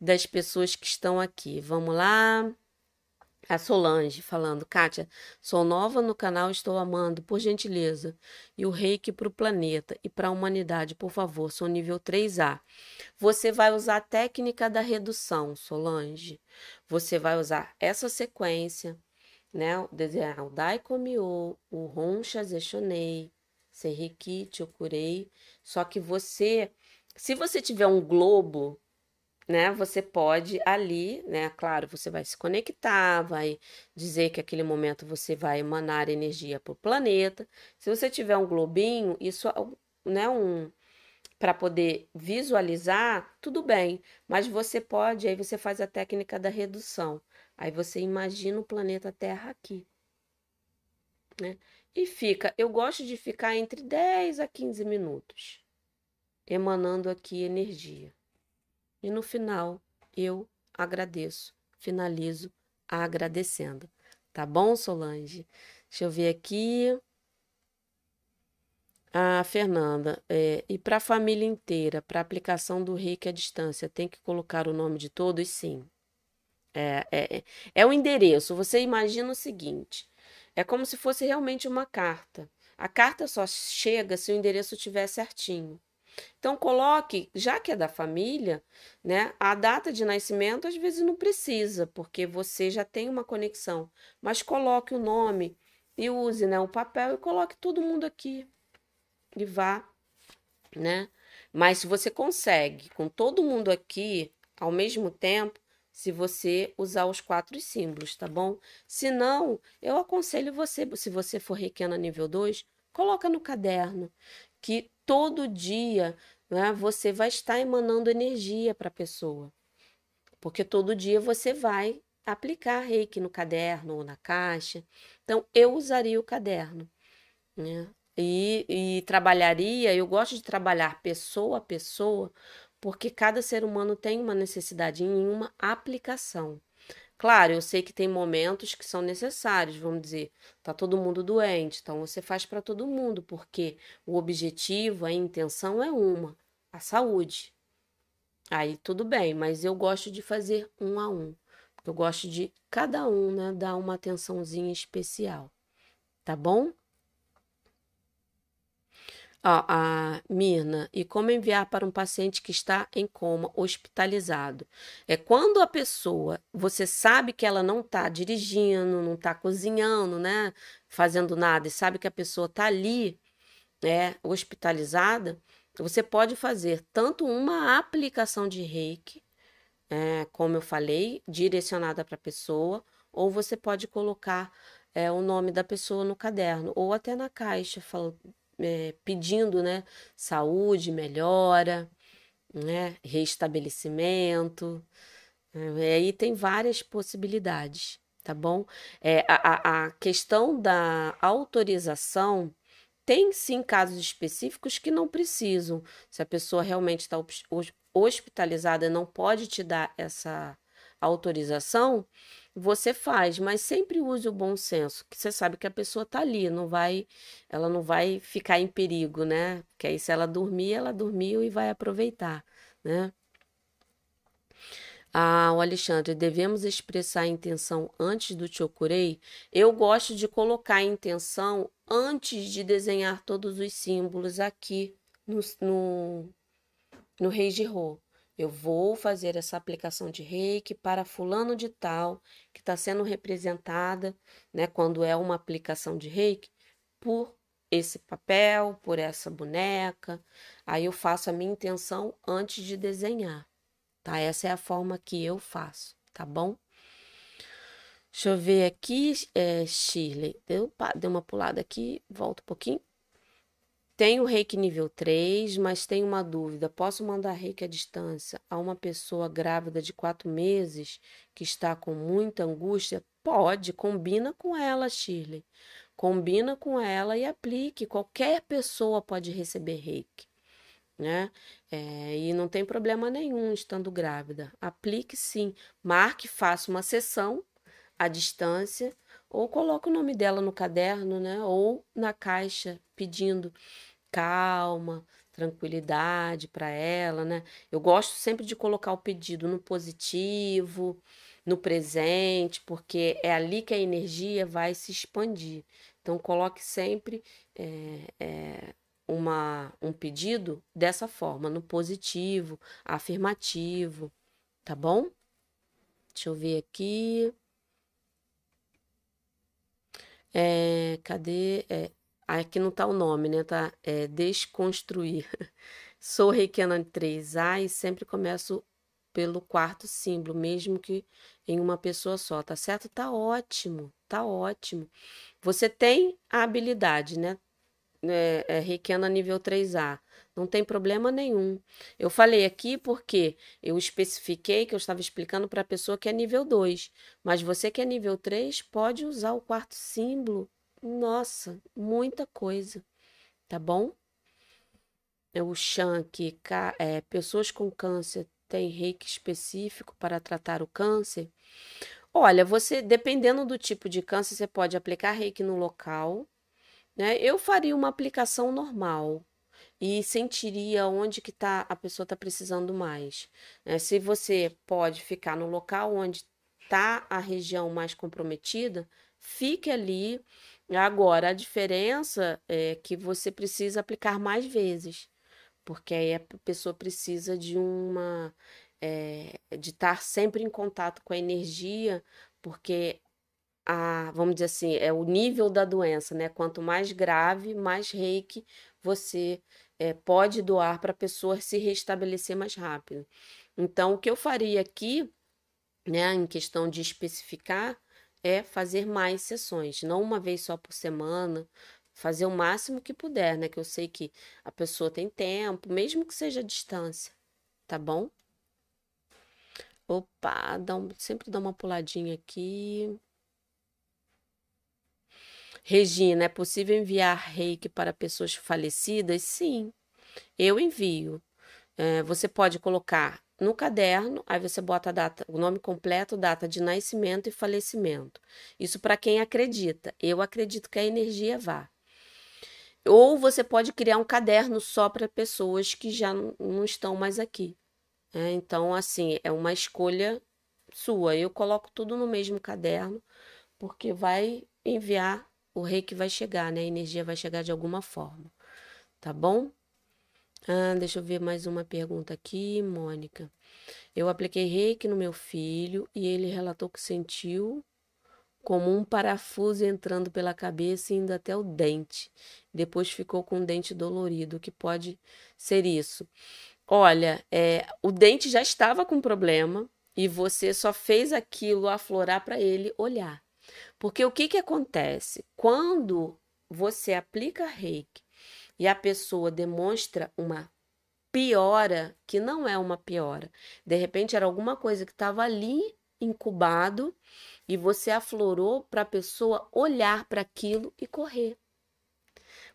das pessoas que estão aqui. Vamos lá. A Solange falando, Kátia, sou nova no canal, estou amando, por gentileza. E o reiki para o planeta e para a humanidade, por favor, sou nível 3A. Você vai usar a técnica da redução, Solange. Você vai usar essa sequência, né? O Daikomiô, o Roncha Zeshonei, Serriki, Chokurei. Só que você, se você tiver um globo né? Você pode ali, né? Claro, você vai se conectar, vai dizer que aquele momento você vai emanar energia para o planeta. Se você tiver um globinho, isso é né, um para poder visualizar, tudo bem, mas você pode, aí você faz a técnica da redução. Aí você imagina o planeta Terra aqui, né? E fica, eu gosto de ficar entre 10 a 15 minutos emanando aqui energia. E no final, eu agradeço, finalizo agradecendo. Tá bom, Solange? Deixa eu ver aqui. A Fernanda, é, e para a família inteira, para aplicação do RIC à distância, tem que colocar o nome de todos? Sim. É, é, é o endereço. Você imagina o seguinte: é como se fosse realmente uma carta. A carta só chega se o endereço estiver certinho. Então coloque, já que é da família, né? A data de nascimento às vezes não precisa, porque você já tem uma conexão, mas coloque o nome e use, né, o papel e coloque todo mundo aqui e vá, né? Mas se você consegue com todo mundo aqui ao mesmo tempo, se você usar os quatro símbolos, tá bom? Se não, eu aconselho você, se você for requena nível 2, coloca no caderno que todo dia né, você vai estar emanando energia para a pessoa. Porque todo dia você vai aplicar reiki no caderno ou na caixa. Então, eu usaria o caderno. Né? E, e trabalharia, eu gosto de trabalhar pessoa a pessoa, porque cada ser humano tem uma necessidade em uma aplicação. Claro, eu sei que tem momentos que são necessários, vamos dizer, tá todo mundo doente, então você faz para todo mundo, porque o objetivo, a intenção é uma, a saúde. Aí tudo bem, mas eu gosto de fazer um a um. Eu gosto de cada um, né, dar uma atençãozinha especial. Tá bom? A Mirna, e como enviar para um paciente que está em coma, hospitalizado? É quando a pessoa, você sabe que ela não está dirigindo, não está cozinhando, né? Fazendo nada, e sabe que a pessoa está ali, né? Hospitalizada, você pode fazer tanto uma aplicação de reiki, é, como eu falei, direcionada para a pessoa, ou você pode colocar é, o nome da pessoa no caderno, ou até na caixa, falando é, pedindo né, saúde, melhora, né, restabelecimento. É, aí tem várias possibilidades, tá bom? É, a, a questão da autorização tem sim casos específicos que não precisam. Se a pessoa realmente está hospitalizada não pode te dar essa autorização, você faz, mas sempre use o bom senso, que você sabe que a pessoa está ali, não vai, ela não vai ficar em perigo, né? Porque aí se ela dormir, ela dormiu e vai aproveitar, né? Ah, o Alexandre, devemos expressar a intenção antes do Chokurei? Eu gosto de colocar a intenção antes de desenhar todos os símbolos aqui no, no, no Rei de Rô. Eu vou fazer essa aplicação de reiki para fulano de tal, que está sendo representada, né, quando é uma aplicação de reiki, por esse papel, por essa boneca. Aí eu faço a minha intenção antes de desenhar, tá? Essa é a forma que eu faço, tá bom? Deixa eu ver aqui, é, Shirley. Deu, deu uma pulada aqui, volta um pouquinho. Tenho reiki nível 3, mas tenho uma dúvida. Posso mandar reiki à distância a uma pessoa grávida de quatro meses que está com muita angústia? Pode, combina com ela, Shirley. Combina com ela e aplique. Qualquer pessoa pode receber reiki, né? É, e não tem problema nenhum estando grávida. Aplique sim. Marque, faça uma sessão à distância ou coloque o nome dela no caderno, né? Ou na caixa pedindo calma, tranquilidade para ela, né? Eu gosto sempre de colocar o pedido no positivo, no presente, porque é ali que a energia vai se expandir. Então, coloque sempre é, é, uma, um pedido dessa forma, no positivo, afirmativo, tá bom? Deixa eu ver aqui. É, cadê? É, Aqui não está o nome, né? Tá? É desconstruir. Sou Reikiana 3A e sempre começo pelo quarto símbolo, mesmo que em uma pessoa só, tá certo? Tá ótimo, tá ótimo. Você tem a habilidade, né? É, é Reikiana nível 3A. Não tem problema nenhum. Eu falei aqui porque eu especifiquei que eu estava explicando para a pessoa que é nível 2. Mas você que é nível 3 pode usar o quarto símbolo nossa, muita coisa, tá bom? É o que é, pessoas com câncer têm reiki específico para tratar o câncer. Olha, você, dependendo do tipo de câncer, você pode aplicar reiki no local, né? Eu faria uma aplicação normal e sentiria onde que tá, a pessoa está precisando mais. Né? Se você pode ficar no local onde está a região mais comprometida, fique ali Agora, a diferença é que você precisa aplicar mais vezes, porque aí a pessoa precisa de uma. É, de estar sempre em contato com a energia, porque a, vamos dizer assim, é o nível da doença, né? Quanto mais grave, mais reiki você é, pode doar para a pessoa se restabelecer mais rápido. Então, o que eu faria aqui, né, em questão de especificar, é fazer mais sessões, não uma vez só por semana, fazer o máximo que puder, né? Que eu sei que a pessoa tem tempo, mesmo que seja a distância, tá bom? Opa, dá um, sempre dá uma puladinha aqui. Regina, é possível enviar reiki para pessoas falecidas? Sim, eu envio. É, você pode colocar no caderno, aí você bota a data, o nome completo, data de nascimento e falecimento. Isso para quem acredita. Eu acredito que a energia vá. Ou você pode criar um caderno só para pessoas que já não estão mais aqui. É, então, assim, é uma escolha sua. Eu coloco tudo no mesmo caderno, porque vai enviar o rei que vai chegar, né? A energia vai chegar de alguma forma. Tá bom? Ah, deixa eu ver mais uma pergunta aqui, Mônica. Eu apliquei reiki no meu filho e ele relatou que sentiu como um parafuso entrando pela cabeça e indo até o dente. Depois ficou com o dente dolorido. O que pode ser isso? Olha, é, o dente já estava com problema e você só fez aquilo aflorar para ele olhar. Porque o que, que acontece? Quando você aplica reiki e a pessoa demonstra uma piora, que não é uma piora, de repente era alguma coisa que estava ali incubado e você aflorou para a pessoa olhar para aquilo e correr.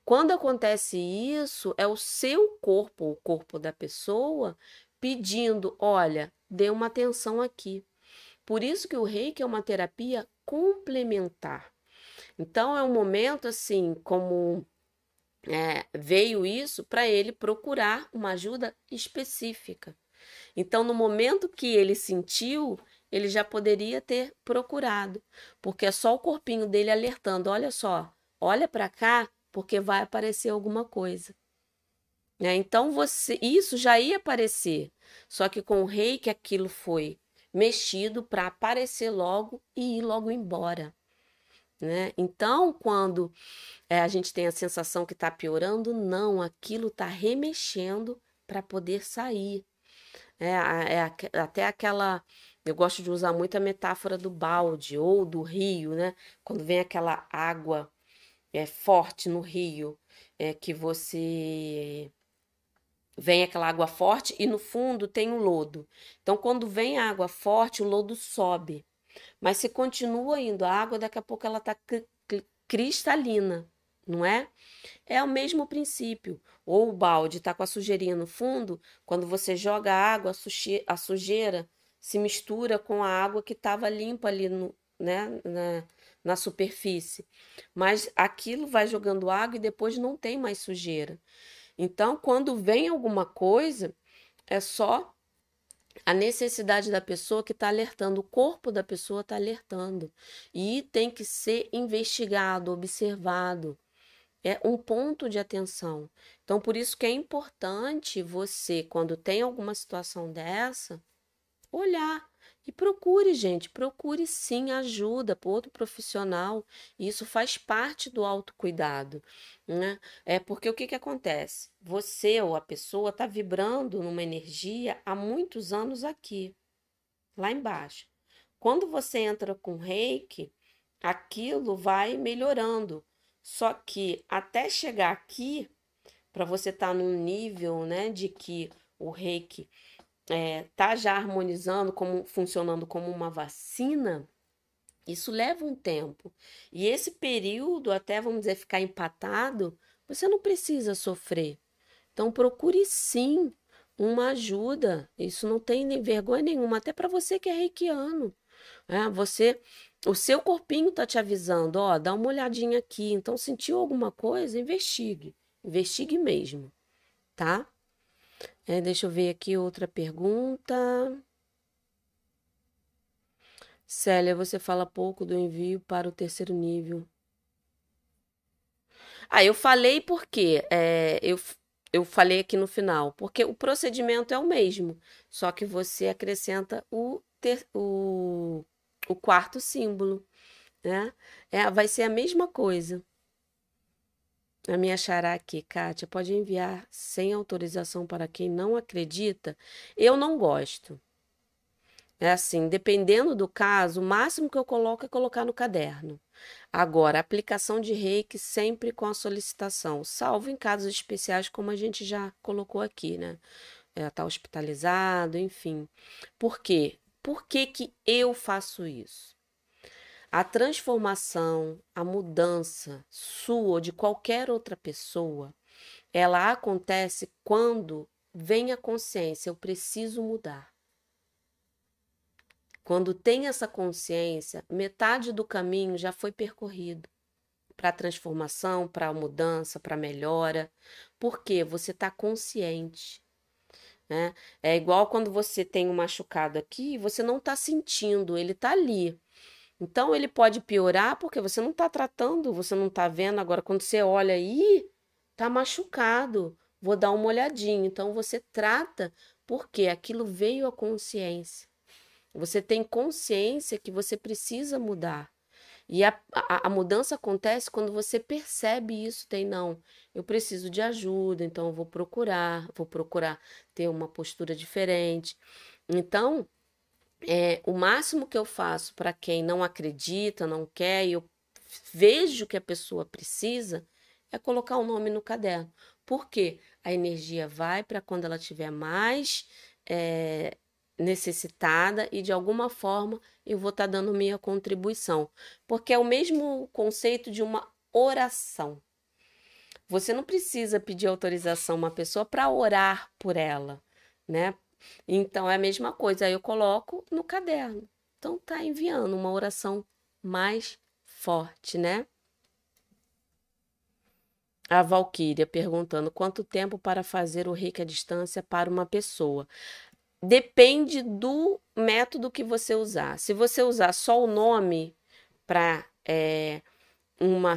Quando acontece isso, é o seu corpo, o corpo da pessoa, pedindo: olha, dê uma atenção aqui. Por isso que o reiki é uma terapia complementar. Então, é um momento assim, como é, veio isso para ele procurar uma ajuda específica. Então, no momento que ele sentiu, ele já poderia ter procurado, porque é só o corpinho dele alertando: olha só, olha para cá, porque vai aparecer alguma coisa. É, então você, isso já ia aparecer, só que com o rei que aquilo foi mexido para aparecer logo e ir logo embora. Né? Então, quando é, a gente tem a sensação que está piorando, não, aquilo está remexendo para poder sair. É, é, até aquela. Eu gosto de usar muito a metáfora do balde ou do rio, né? Quando vem aquela água é, forte no rio, é que você vem aquela água forte e no fundo tem o lodo. Então, quando vem a água forte, o lodo sobe. Mas se continua indo a água, daqui a pouco ela está cristalina, não é? É o mesmo princípio. Ou o balde está com a sujeirinha no fundo, quando você joga a água, a sujeira se mistura com a água que estava limpa ali no, né, na, na superfície. Mas aquilo vai jogando água e depois não tem mais sujeira. Então, quando vem alguma coisa, é só a necessidade da pessoa que está alertando, o corpo da pessoa está alertando. E tem que ser investigado, observado. É um ponto de atenção. Então, por isso que é importante você, quando tem alguma situação dessa, olhar e procure, gente, procure sim ajuda por outro profissional. Isso faz parte do autocuidado, né? É porque o que, que acontece? Você ou a pessoa está vibrando numa energia há muitos anos aqui, lá embaixo. Quando você entra com reiki, aquilo vai melhorando. Só que até chegar aqui, para você estar tá num nível, né, de que o reiki é, tá já harmonizando, como funcionando como uma vacina, isso leva um tempo. E esse período, até vamos dizer, ficar empatado, você não precisa sofrer. Então, procure sim uma ajuda. Isso não tem nem vergonha nenhuma, até para você que é reikiano. É, você, o seu corpinho está te avisando, ó, dá uma olhadinha aqui. Então, sentiu alguma coisa? Investigue. Investigue mesmo, tá? É, deixa eu ver aqui outra pergunta. Célia, você fala pouco do envio para o terceiro nível. Ah, eu falei porque é, eu, eu falei aqui no final, porque o procedimento é o mesmo, só que você acrescenta o, ter, o, o quarto símbolo, né? É, vai ser a mesma coisa. A minha xará aqui, Kátia, pode enviar sem autorização para quem não acredita? Eu não gosto. É assim, dependendo do caso, o máximo que eu coloco é colocar no caderno. Agora, aplicação de reiki sempre com a solicitação, salvo em casos especiais, como a gente já colocou aqui, né? É, tá hospitalizado, enfim. Por quê? Por que, que eu faço isso? A transformação, a mudança sua ou de qualquer outra pessoa, ela acontece quando vem a consciência, eu preciso mudar. Quando tem essa consciência, metade do caminho já foi percorrido para a transformação, para a mudança, para a melhora, porque você está consciente. Né? É igual quando você tem um machucado aqui você não está sentindo, ele está ali. Então ele pode piorar porque você não está tratando, você não está vendo. Agora, quando você olha aí, está machucado, vou dar uma olhadinha. Então você trata porque aquilo veio à consciência. Você tem consciência que você precisa mudar. E a, a, a, mudança acontece quando você percebe isso, tem não, eu preciso de ajuda, então eu vou procurar, vou procurar ter uma postura diferente. Então, é, o máximo que eu faço para quem não acredita, não quer, e eu vejo que a pessoa precisa, é colocar o nome no caderno. Por quê? A energia vai para quando ela tiver mais é, necessitada e de alguma forma eu vou estar tá dando minha contribuição, porque é o mesmo conceito de uma oração. Você não precisa pedir autorização a uma pessoa para orar por ela, né? Então é a mesma coisa, aí eu coloco no caderno. Então tá enviando uma oração mais forte, né? A Valquíria perguntando quanto tempo para fazer o reiki à distância para uma pessoa depende do método que você usar. Se você usar só o nome para é, uma,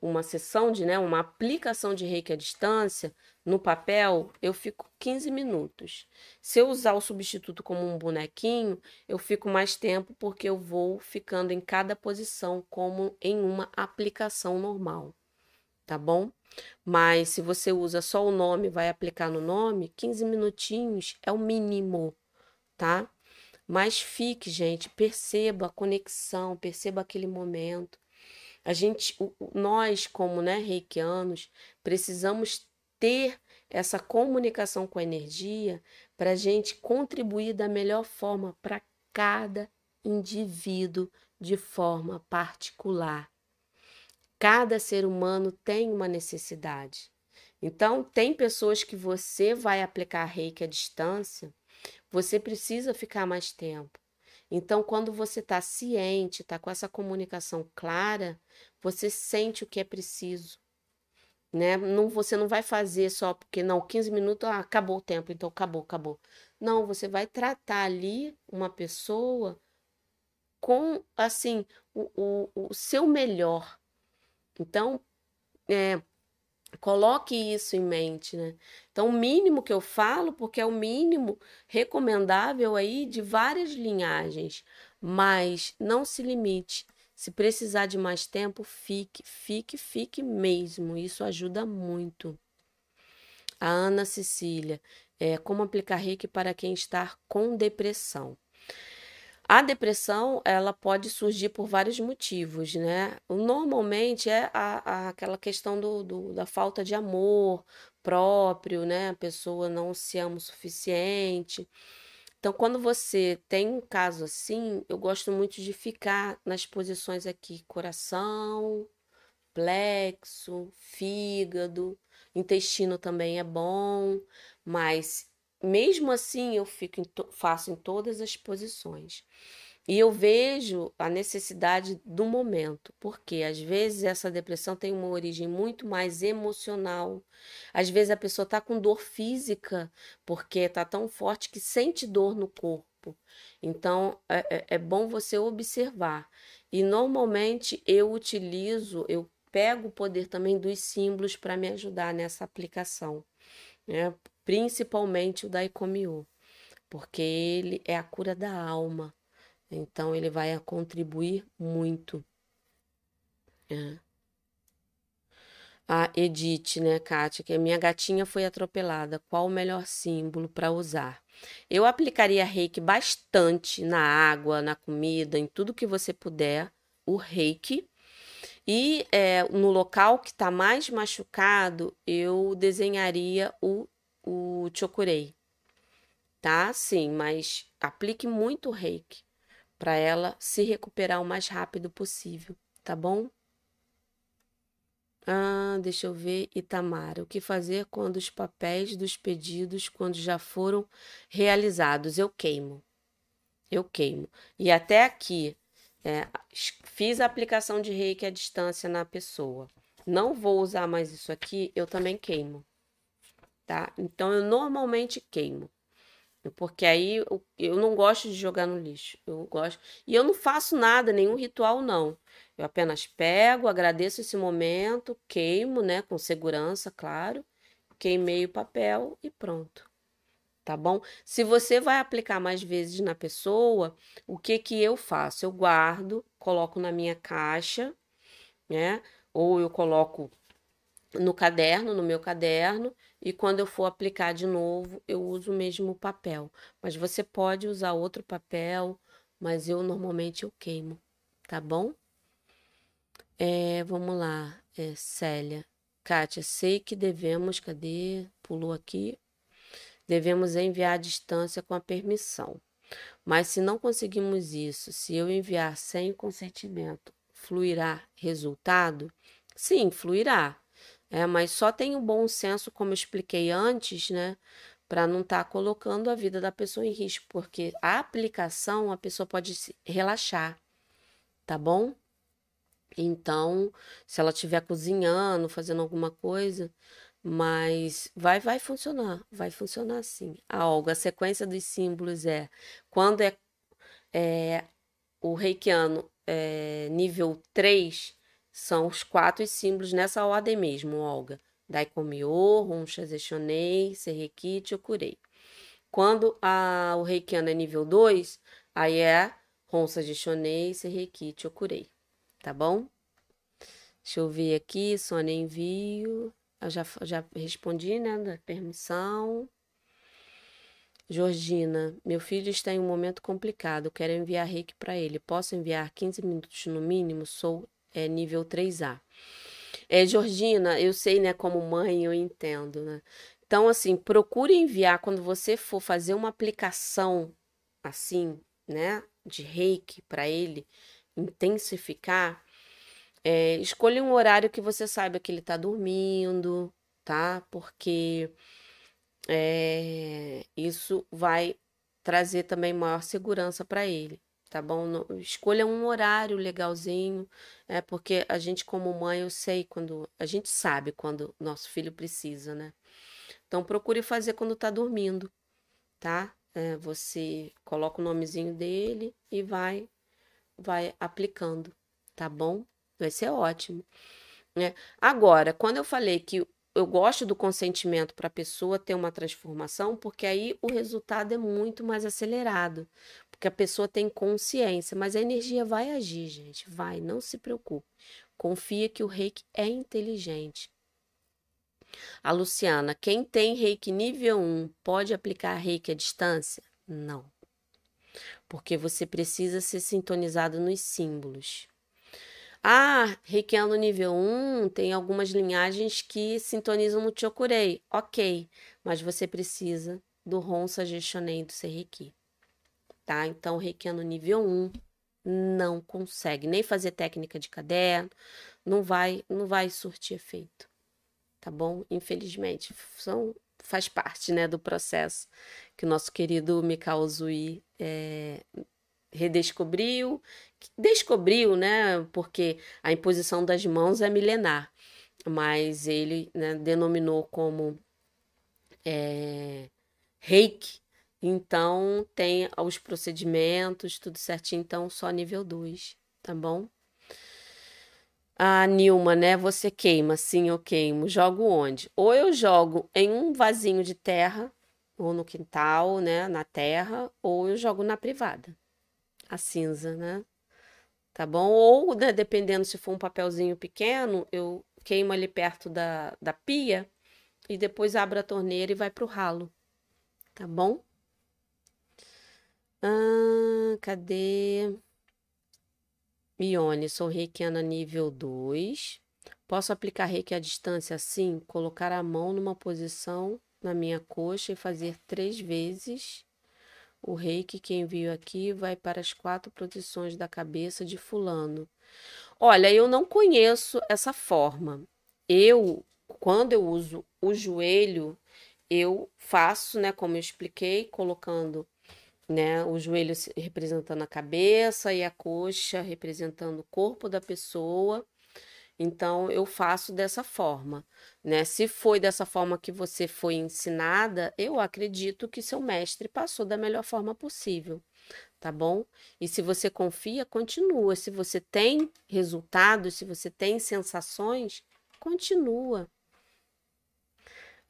uma sessão de, né, uma aplicação de reiki à distância, no papel, eu fico 15 minutos. Se eu usar o substituto como um bonequinho, eu fico mais tempo porque eu vou ficando em cada posição como em uma aplicação normal, tá bom? Mas se você usa só o nome, vai aplicar no nome, 15 minutinhos é o mínimo, tá? Mas fique, gente, perceba a conexão, perceba aquele momento. A gente, nós como, né, reikianos, precisamos ter essa comunicação com a energia para a gente contribuir da melhor forma para cada indivíduo de forma particular. Cada ser humano tem uma necessidade. Então, tem pessoas que você vai aplicar reiki à distância, você precisa ficar mais tempo. Então, quando você está ciente, está com essa comunicação clara, você sente o que é preciso. Né? Não, você não vai fazer só porque, não, 15 minutos, ah, acabou o tempo, então acabou, acabou. Não, você vai tratar ali uma pessoa com, assim, o, o, o seu melhor. Então, é, coloque isso em mente, né? Então, o mínimo que eu falo, porque é o mínimo recomendável aí de várias linhagens, mas não se limite. Se precisar de mais tempo, fique, fique, fique mesmo. Isso ajuda muito. A Ana Cecília, é, como aplicar reiki para quem está com depressão? A depressão, ela pode surgir por vários motivos, né? Normalmente é a, a, aquela questão do, do, da falta de amor próprio, né? A pessoa não se ama o suficiente. Então, quando você tem um caso assim, eu gosto muito de ficar nas posições aqui: coração, plexo, fígado, intestino também é bom, mas mesmo assim eu fico em faço em todas as posições. E eu vejo a necessidade do momento, porque às vezes essa depressão tem uma origem muito mais emocional. Às vezes a pessoa está com dor física, porque está tão forte que sente dor no corpo. Então é, é, é bom você observar. E normalmente eu utilizo, eu pego o poder também dos símbolos para me ajudar nessa aplicação. Né? principalmente o Daikomyo, porque ele é a cura da alma. Então ele vai contribuir muito. É. A Edith, né, Kátia, que a minha gatinha foi atropelada. Qual o melhor símbolo para usar? Eu aplicaria reiki bastante na água, na comida, em tudo que você puder, o reiki. E é, no local que está mais machucado, eu desenharia o, o chokurei. Tá? Sim, mas aplique muito reiki para ela se recuperar o mais rápido possível, tá bom? Ah, deixa eu ver, Itamara. O que fazer quando os papéis dos pedidos, quando já foram realizados? Eu queimo. Eu queimo. E até aqui, é, fiz a aplicação de reiki à distância na pessoa. Não vou usar mais isso aqui, eu também queimo. Tá? Então, eu normalmente queimo. Porque aí eu, eu não gosto de jogar no lixo. Eu gosto. E eu não faço nada, nenhum ritual, não. Eu apenas pego, agradeço esse momento, queimo, né? Com segurança, claro. Queimei o papel e pronto. Tá bom? Se você vai aplicar mais vezes na pessoa, o que que eu faço? Eu guardo, coloco na minha caixa, né? Ou eu coloco no caderno, no meu caderno, e quando eu for aplicar de novo, eu uso o mesmo papel. Mas você pode usar outro papel, mas eu normalmente eu queimo, tá bom? É, vamos lá, é, Célia. Kátia, sei que devemos, cadê? Pulou aqui. Devemos enviar à distância com a permissão. Mas se não conseguimos isso, se eu enviar sem consentimento, fluirá resultado? Sim, fluirá. É, mas só tem o bom senso, como eu expliquei antes, né? Para não estar tá colocando a vida da pessoa em risco, porque a aplicação a pessoa pode relaxar, tá bom? Então, se ela estiver cozinhando, fazendo alguma coisa, mas vai vai funcionar, vai funcionar sim. A Olga, a sequência dos símbolos é quando é, é o reikiano é, nível 3, são os quatro símbolos nessa ordem mesmo, Olga. Daikomiô, Roncha Zeshonei, Serrequi e Chokurei. Quando a, o reikiano é nível 2, aí é Ronça Zeshonei, Serrequi e Chokurei tá bom? Deixa eu ver aqui, Sônia envio. Eu já, já respondi, né, da permissão. Georgina, meu filho está em um momento complicado. Quero enviar reiki para ele. Posso enviar 15 minutos no mínimo? Sou é, nível 3A. É, Georgina, eu sei, né, como mãe, eu entendo, né? Então, assim, procure enviar quando você for fazer uma aplicação assim, né, de reiki para ele intensificar, é, escolha um horário que você saiba que ele está dormindo, tá? Porque é, isso vai trazer também maior segurança para ele, tá bom? Escolha um horário legalzinho, é porque a gente como mãe eu sei quando a gente sabe quando nosso filho precisa, né? Então procure fazer quando está dormindo, tá? É, você coloca o nomezinho dele e vai vai aplicando, tá bom? Vai ser ótimo. Né? Agora, quando eu falei que eu gosto do consentimento para a pessoa ter uma transformação, porque aí o resultado é muito mais acelerado, porque a pessoa tem consciência, mas a energia vai agir, gente, vai, não se preocupe. Confia que o reiki é inteligente. A Luciana, quem tem reiki nível 1 pode aplicar reiki à distância? Não porque você precisa ser sintonizado nos símbolos. Ah, Reikiano nível 1 tem algumas linhagens que sintonizam no Chokurei. Ok, mas você precisa do Honsa Geshonen do Serreiki. Tá? Então, Reikiano nível 1 não consegue nem fazer técnica de caderno, não vai, não vai surtir efeito. Tá bom? Infelizmente, são faz parte né, do processo que o nosso querido Mikao Zui é, redescobriu, descobriu, né, porque a imposição das mãos é milenar, mas ele né, denominou como é, reiki, então tem os procedimentos, tudo certinho, então só nível 2, tá bom? Ah, Nilma, né? Você queima, sim, eu queimo. Jogo onde? Ou eu jogo em um vasinho de terra, ou no quintal, né? Na terra, ou eu jogo na privada. A cinza, né? Tá bom? Ou, né, dependendo se for um papelzinho pequeno, eu queimo ali perto da, da pia e depois abro a torneira e vai pro ralo. Tá bom? Ah, cadê? Ione, sou reikiana nível 2. Posso aplicar reiki à distância assim? Colocar a mão numa posição na minha coxa e fazer três vezes. O reiki que envio aqui vai para as quatro posições da cabeça de Fulano. Olha, eu não conheço essa forma. Eu, quando eu uso o joelho, eu faço, né, como eu expliquei, colocando né? O joelho representando a cabeça e a coxa representando o corpo da pessoa. Então eu faço dessa forma, né? Se foi dessa forma que você foi ensinada, eu acredito que seu mestre passou da melhor forma possível, tá bom? E se você confia, continua. Se você tem resultados, se você tem sensações, continua.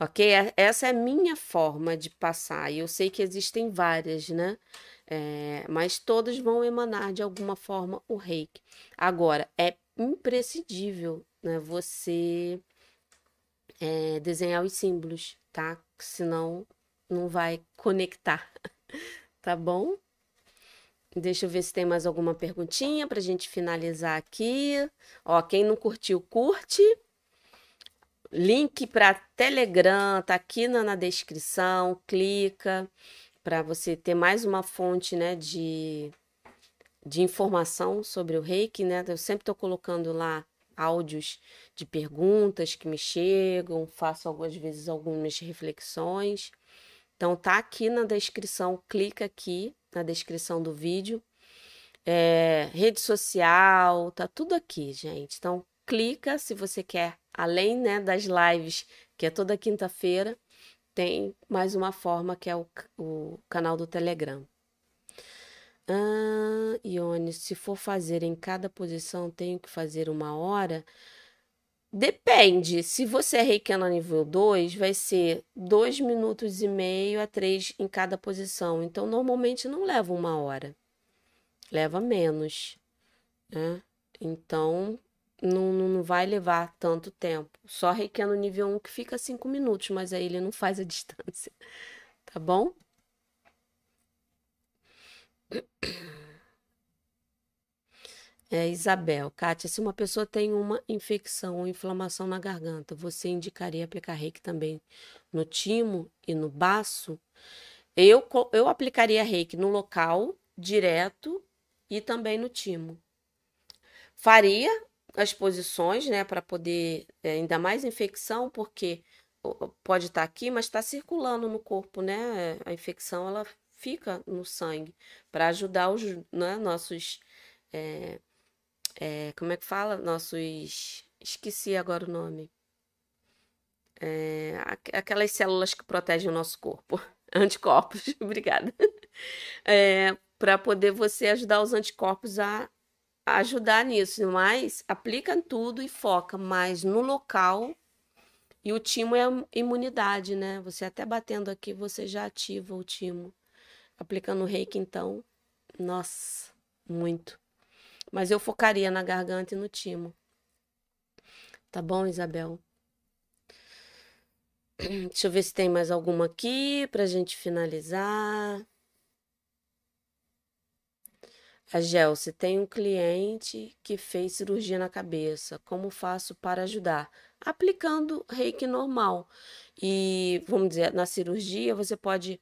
Ok? Essa é a minha forma de passar. E eu sei que existem várias, né? É, mas todas vão emanar de alguma forma o reiki. Agora, é imprescindível né, você é, desenhar os símbolos, tá? Senão não vai conectar, tá bom? Deixa eu ver se tem mais alguma perguntinha para a gente finalizar aqui. Ó, quem não curtiu, curte. Link para Telegram tá aqui na, na descrição. Clica para você ter mais uma fonte, né, de, de informação sobre o Reiki, né? Eu sempre estou colocando lá áudios de perguntas que me chegam, faço algumas vezes algumas reflexões. Então tá aqui na descrição, clica aqui na descrição do vídeo. É, rede social, tá tudo aqui, gente. Então clica se você quer, além né, das lives, que é toda quinta-feira, tem mais uma forma que é o, o canal do Telegram. Ah, Ione, se for fazer em cada posição, tenho que fazer uma hora? Depende. Se você é reikiana nível 2, vai ser dois minutos e meio a três em cada posição. Então, normalmente não leva uma hora. Leva menos. Né? Então, não, não vai levar tanto tempo. Só requer no nível 1 que fica 5 minutos, mas aí ele não faz a distância. Tá bom? É, Isabel, Kátia, se uma pessoa tem uma infecção ou inflamação na garganta, você indicaria aplicar reiki também no timo e no baço? Eu, eu aplicaria reiki no local, direto, e também no timo. Faria as posições, né, para poder, é, ainda mais infecção, porque pode estar tá aqui, mas está circulando no corpo, né? A infecção ela fica no sangue para ajudar os né, nossos, é, é, como é que fala? Nossos, esqueci agora o nome. É, aquelas células que protegem o nosso corpo, anticorpos, obrigada. É, para poder você ajudar os anticorpos a ajudar nisso, mas aplica tudo e foca mais no local. E o timo é imunidade, né? Você até batendo aqui, você já ativa o timo. Aplicando o reiki, então, nossa, muito. Mas eu focaria na garganta e no timo. Tá bom, Isabel? Deixa eu ver se tem mais alguma aqui pra gente finalizar. A Gelce tem um cliente que fez cirurgia na cabeça. Como faço para ajudar? Aplicando reiki normal. E, vamos dizer, na cirurgia você pode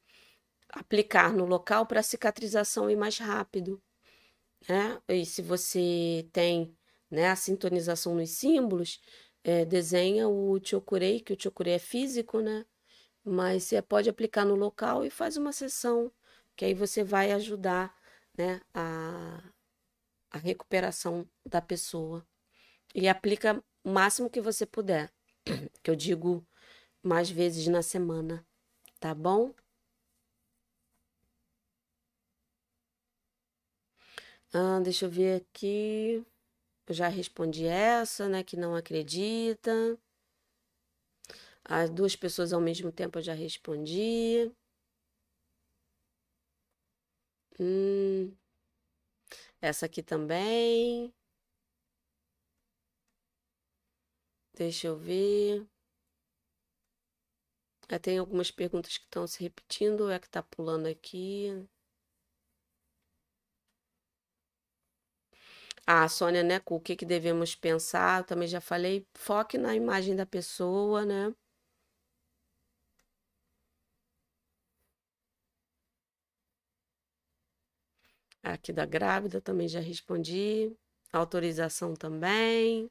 aplicar no local para cicatrização ir mais rápido. Né? E se você tem né, a sintonização nos símbolos, é, desenha o chokurei, que o chokurei é físico, né? Mas você pode aplicar no local e faz uma sessão, que aí você vai ajudar né, a, a recuperação da pessoa. E aplica o máximo que você puder, que eu digo mais vezes na semana, tá bom? Ah, deixa eu ver aqui. Eu já respondi essa, né? Que não acredita. As duas pessoas ao mesmo tempo eu já respondi. Hum. Essa aqui também. Deixa eu ver. Tem algumas perguntas que estão se repetindo, é que está pulando aqui. Ah, Sônia, né, com o que, que devemos pensar? Eu também já falei, foque na imagem da pessoa, né? Aqui da grávida também já respondi. Autorização também.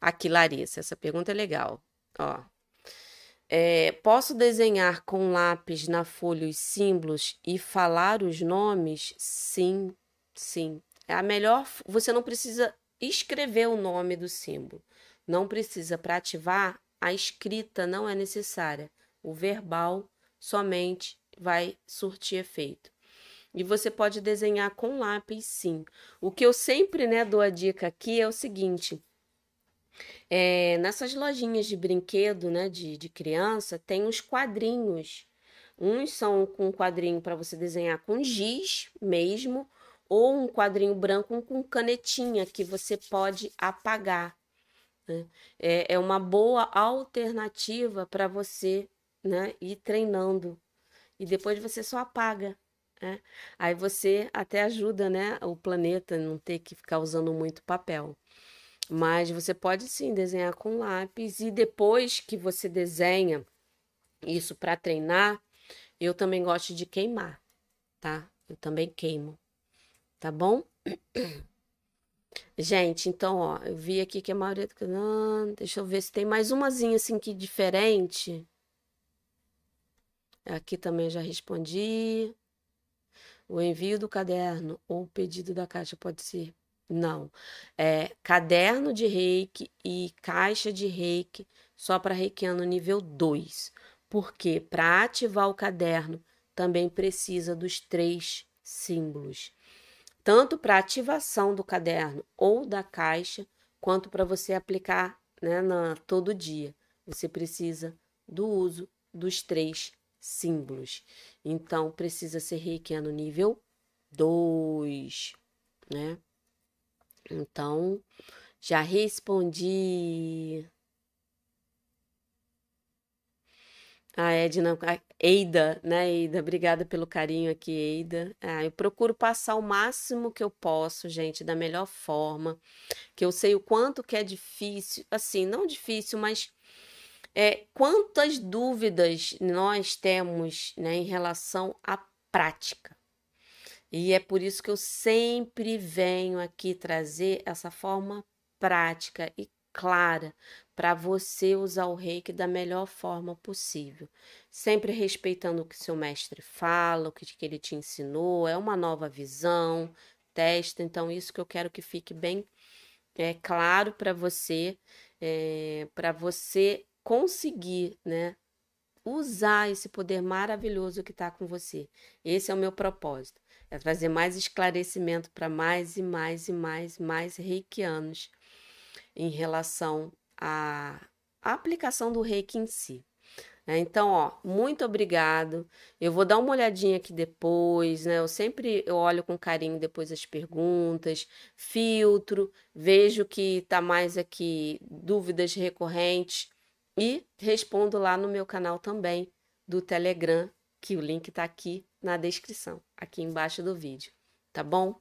Aqui, Larissa, essa pergunta é legal. Ó. É, posso desenhar com lápis na folha os símbolos e falar os nomes? Sim, sim. É a melhor. Você não precisa escrever o nome do símbolo. Não precisa. Para ativar, a escrita não é necessária. O verbal somente vai surtir efeito. E você pode desenhar com lápis, sim. O que eu sempre né, dou a dica aqui é o seguinte: é, nessas lojinhas de brinquedo, né, de, de criança, tem uns quadrinhos. Uns são com quadrinho para você desenhar com giz mesmo, ou um quadrinho branco com canetinha que você pode apagar. Né? É, é uma boa alternativa para você né, ir treinando. E depois você só apaga. Né? Aí você até ajuda né, o planeta não ter que ficar usando muito papel. Mas você pode sim desenhar com lápis e depois que você desenha isso para treinar, eu também gosto de queimar, tá? Eu também queimo, tá bom? Gente, então, ó, eu vi aqui que a maioria canal. Deixa eu ver se tem mais umazinha assim que diferente. Aqui também já respondi. O envio do caderno ou o pedido da caixa pode ser não. É caderno de reiki e caixa de reiki só para reikiano nível 2. Porque para ativar o caderno também precisa dos três símbolos. Tanto para ativação do caderno ou da caixa, quanto para você aplicar né, na, todo dia. Você precisa do uso dos três símbolos. Então, precisa ser reikiano nível 2, né? Então, já respondi. A Edna, a Eida, né, Eida? Obrigada pelo carinho aqui, Eida. Ah, eu procuro passar o máximo que eu posso, gente, da melhor forma. Que eu sei o quanto que é difícil, assim, não difícil, mas é, quantas dúvidas nós temos, né, em relação à prática. E é por isso que eu sempre venho aqui trazer essa forma prática e clara para você usar o reiki da melhor forma possível. Sempre respeitando o que seu mestre fala, o que, ele te ensinou, é uma nova visão, testa. Então, isso que eu quero que fique bem é, claro para você, é, para você conseguir, né? Usar esse poder maravilhoso que está com você. Esse é o meu propósito é trazer mais esclarecimento para mais e mais e mais, mais reikianos em relação à, aplicação do reiki em si. É, então, ó, muito obrigado. Eu vou dar uma olhadinha aqui depois, né? Eu sempre eu olho com carinho depois as perguntas, filtro, vejo que tá mais aqui dúvidas recorrentes e respondo lá no meu canal também do Telegram, que o link tá aqui na descrição, aqui embaixo do vídeo, tá bom?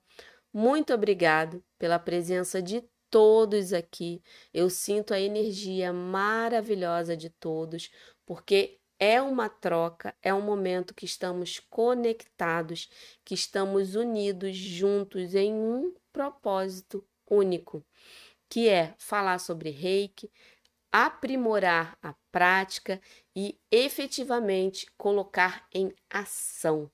Muito obrigado pela presença de todos aqui. Eu sinto a energia maravilhosa de todos, porque é uma troca, é um momento que estamos conectados, que estamos unidos juntos em um propósito único, que é falar sobre reiki, aprimorar a prática e efetivamente colocar em ação.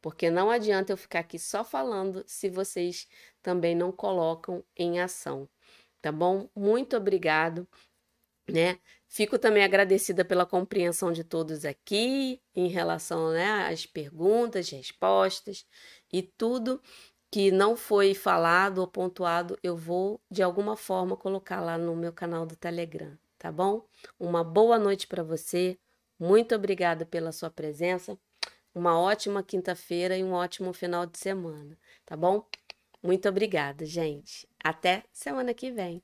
Porque não adianta eu ficar aqui só falando se vocês também não colocam em ação. Tá bom? Muito obrigado, né? Fico também agradecida pela compreensão de todos aqui em relação né, às perguntas, respostas e tudo que não foi falado ou pontuado, eu vou de alguma forma colocar lá no meu canal do Telegram, tá bom? Uma boa noite para você. Muito obrigada pela sua presença. Uma ótima quinta-feira e um ótimo final de semana, tá bom? Muito obrigada, gente. Até semana que vem.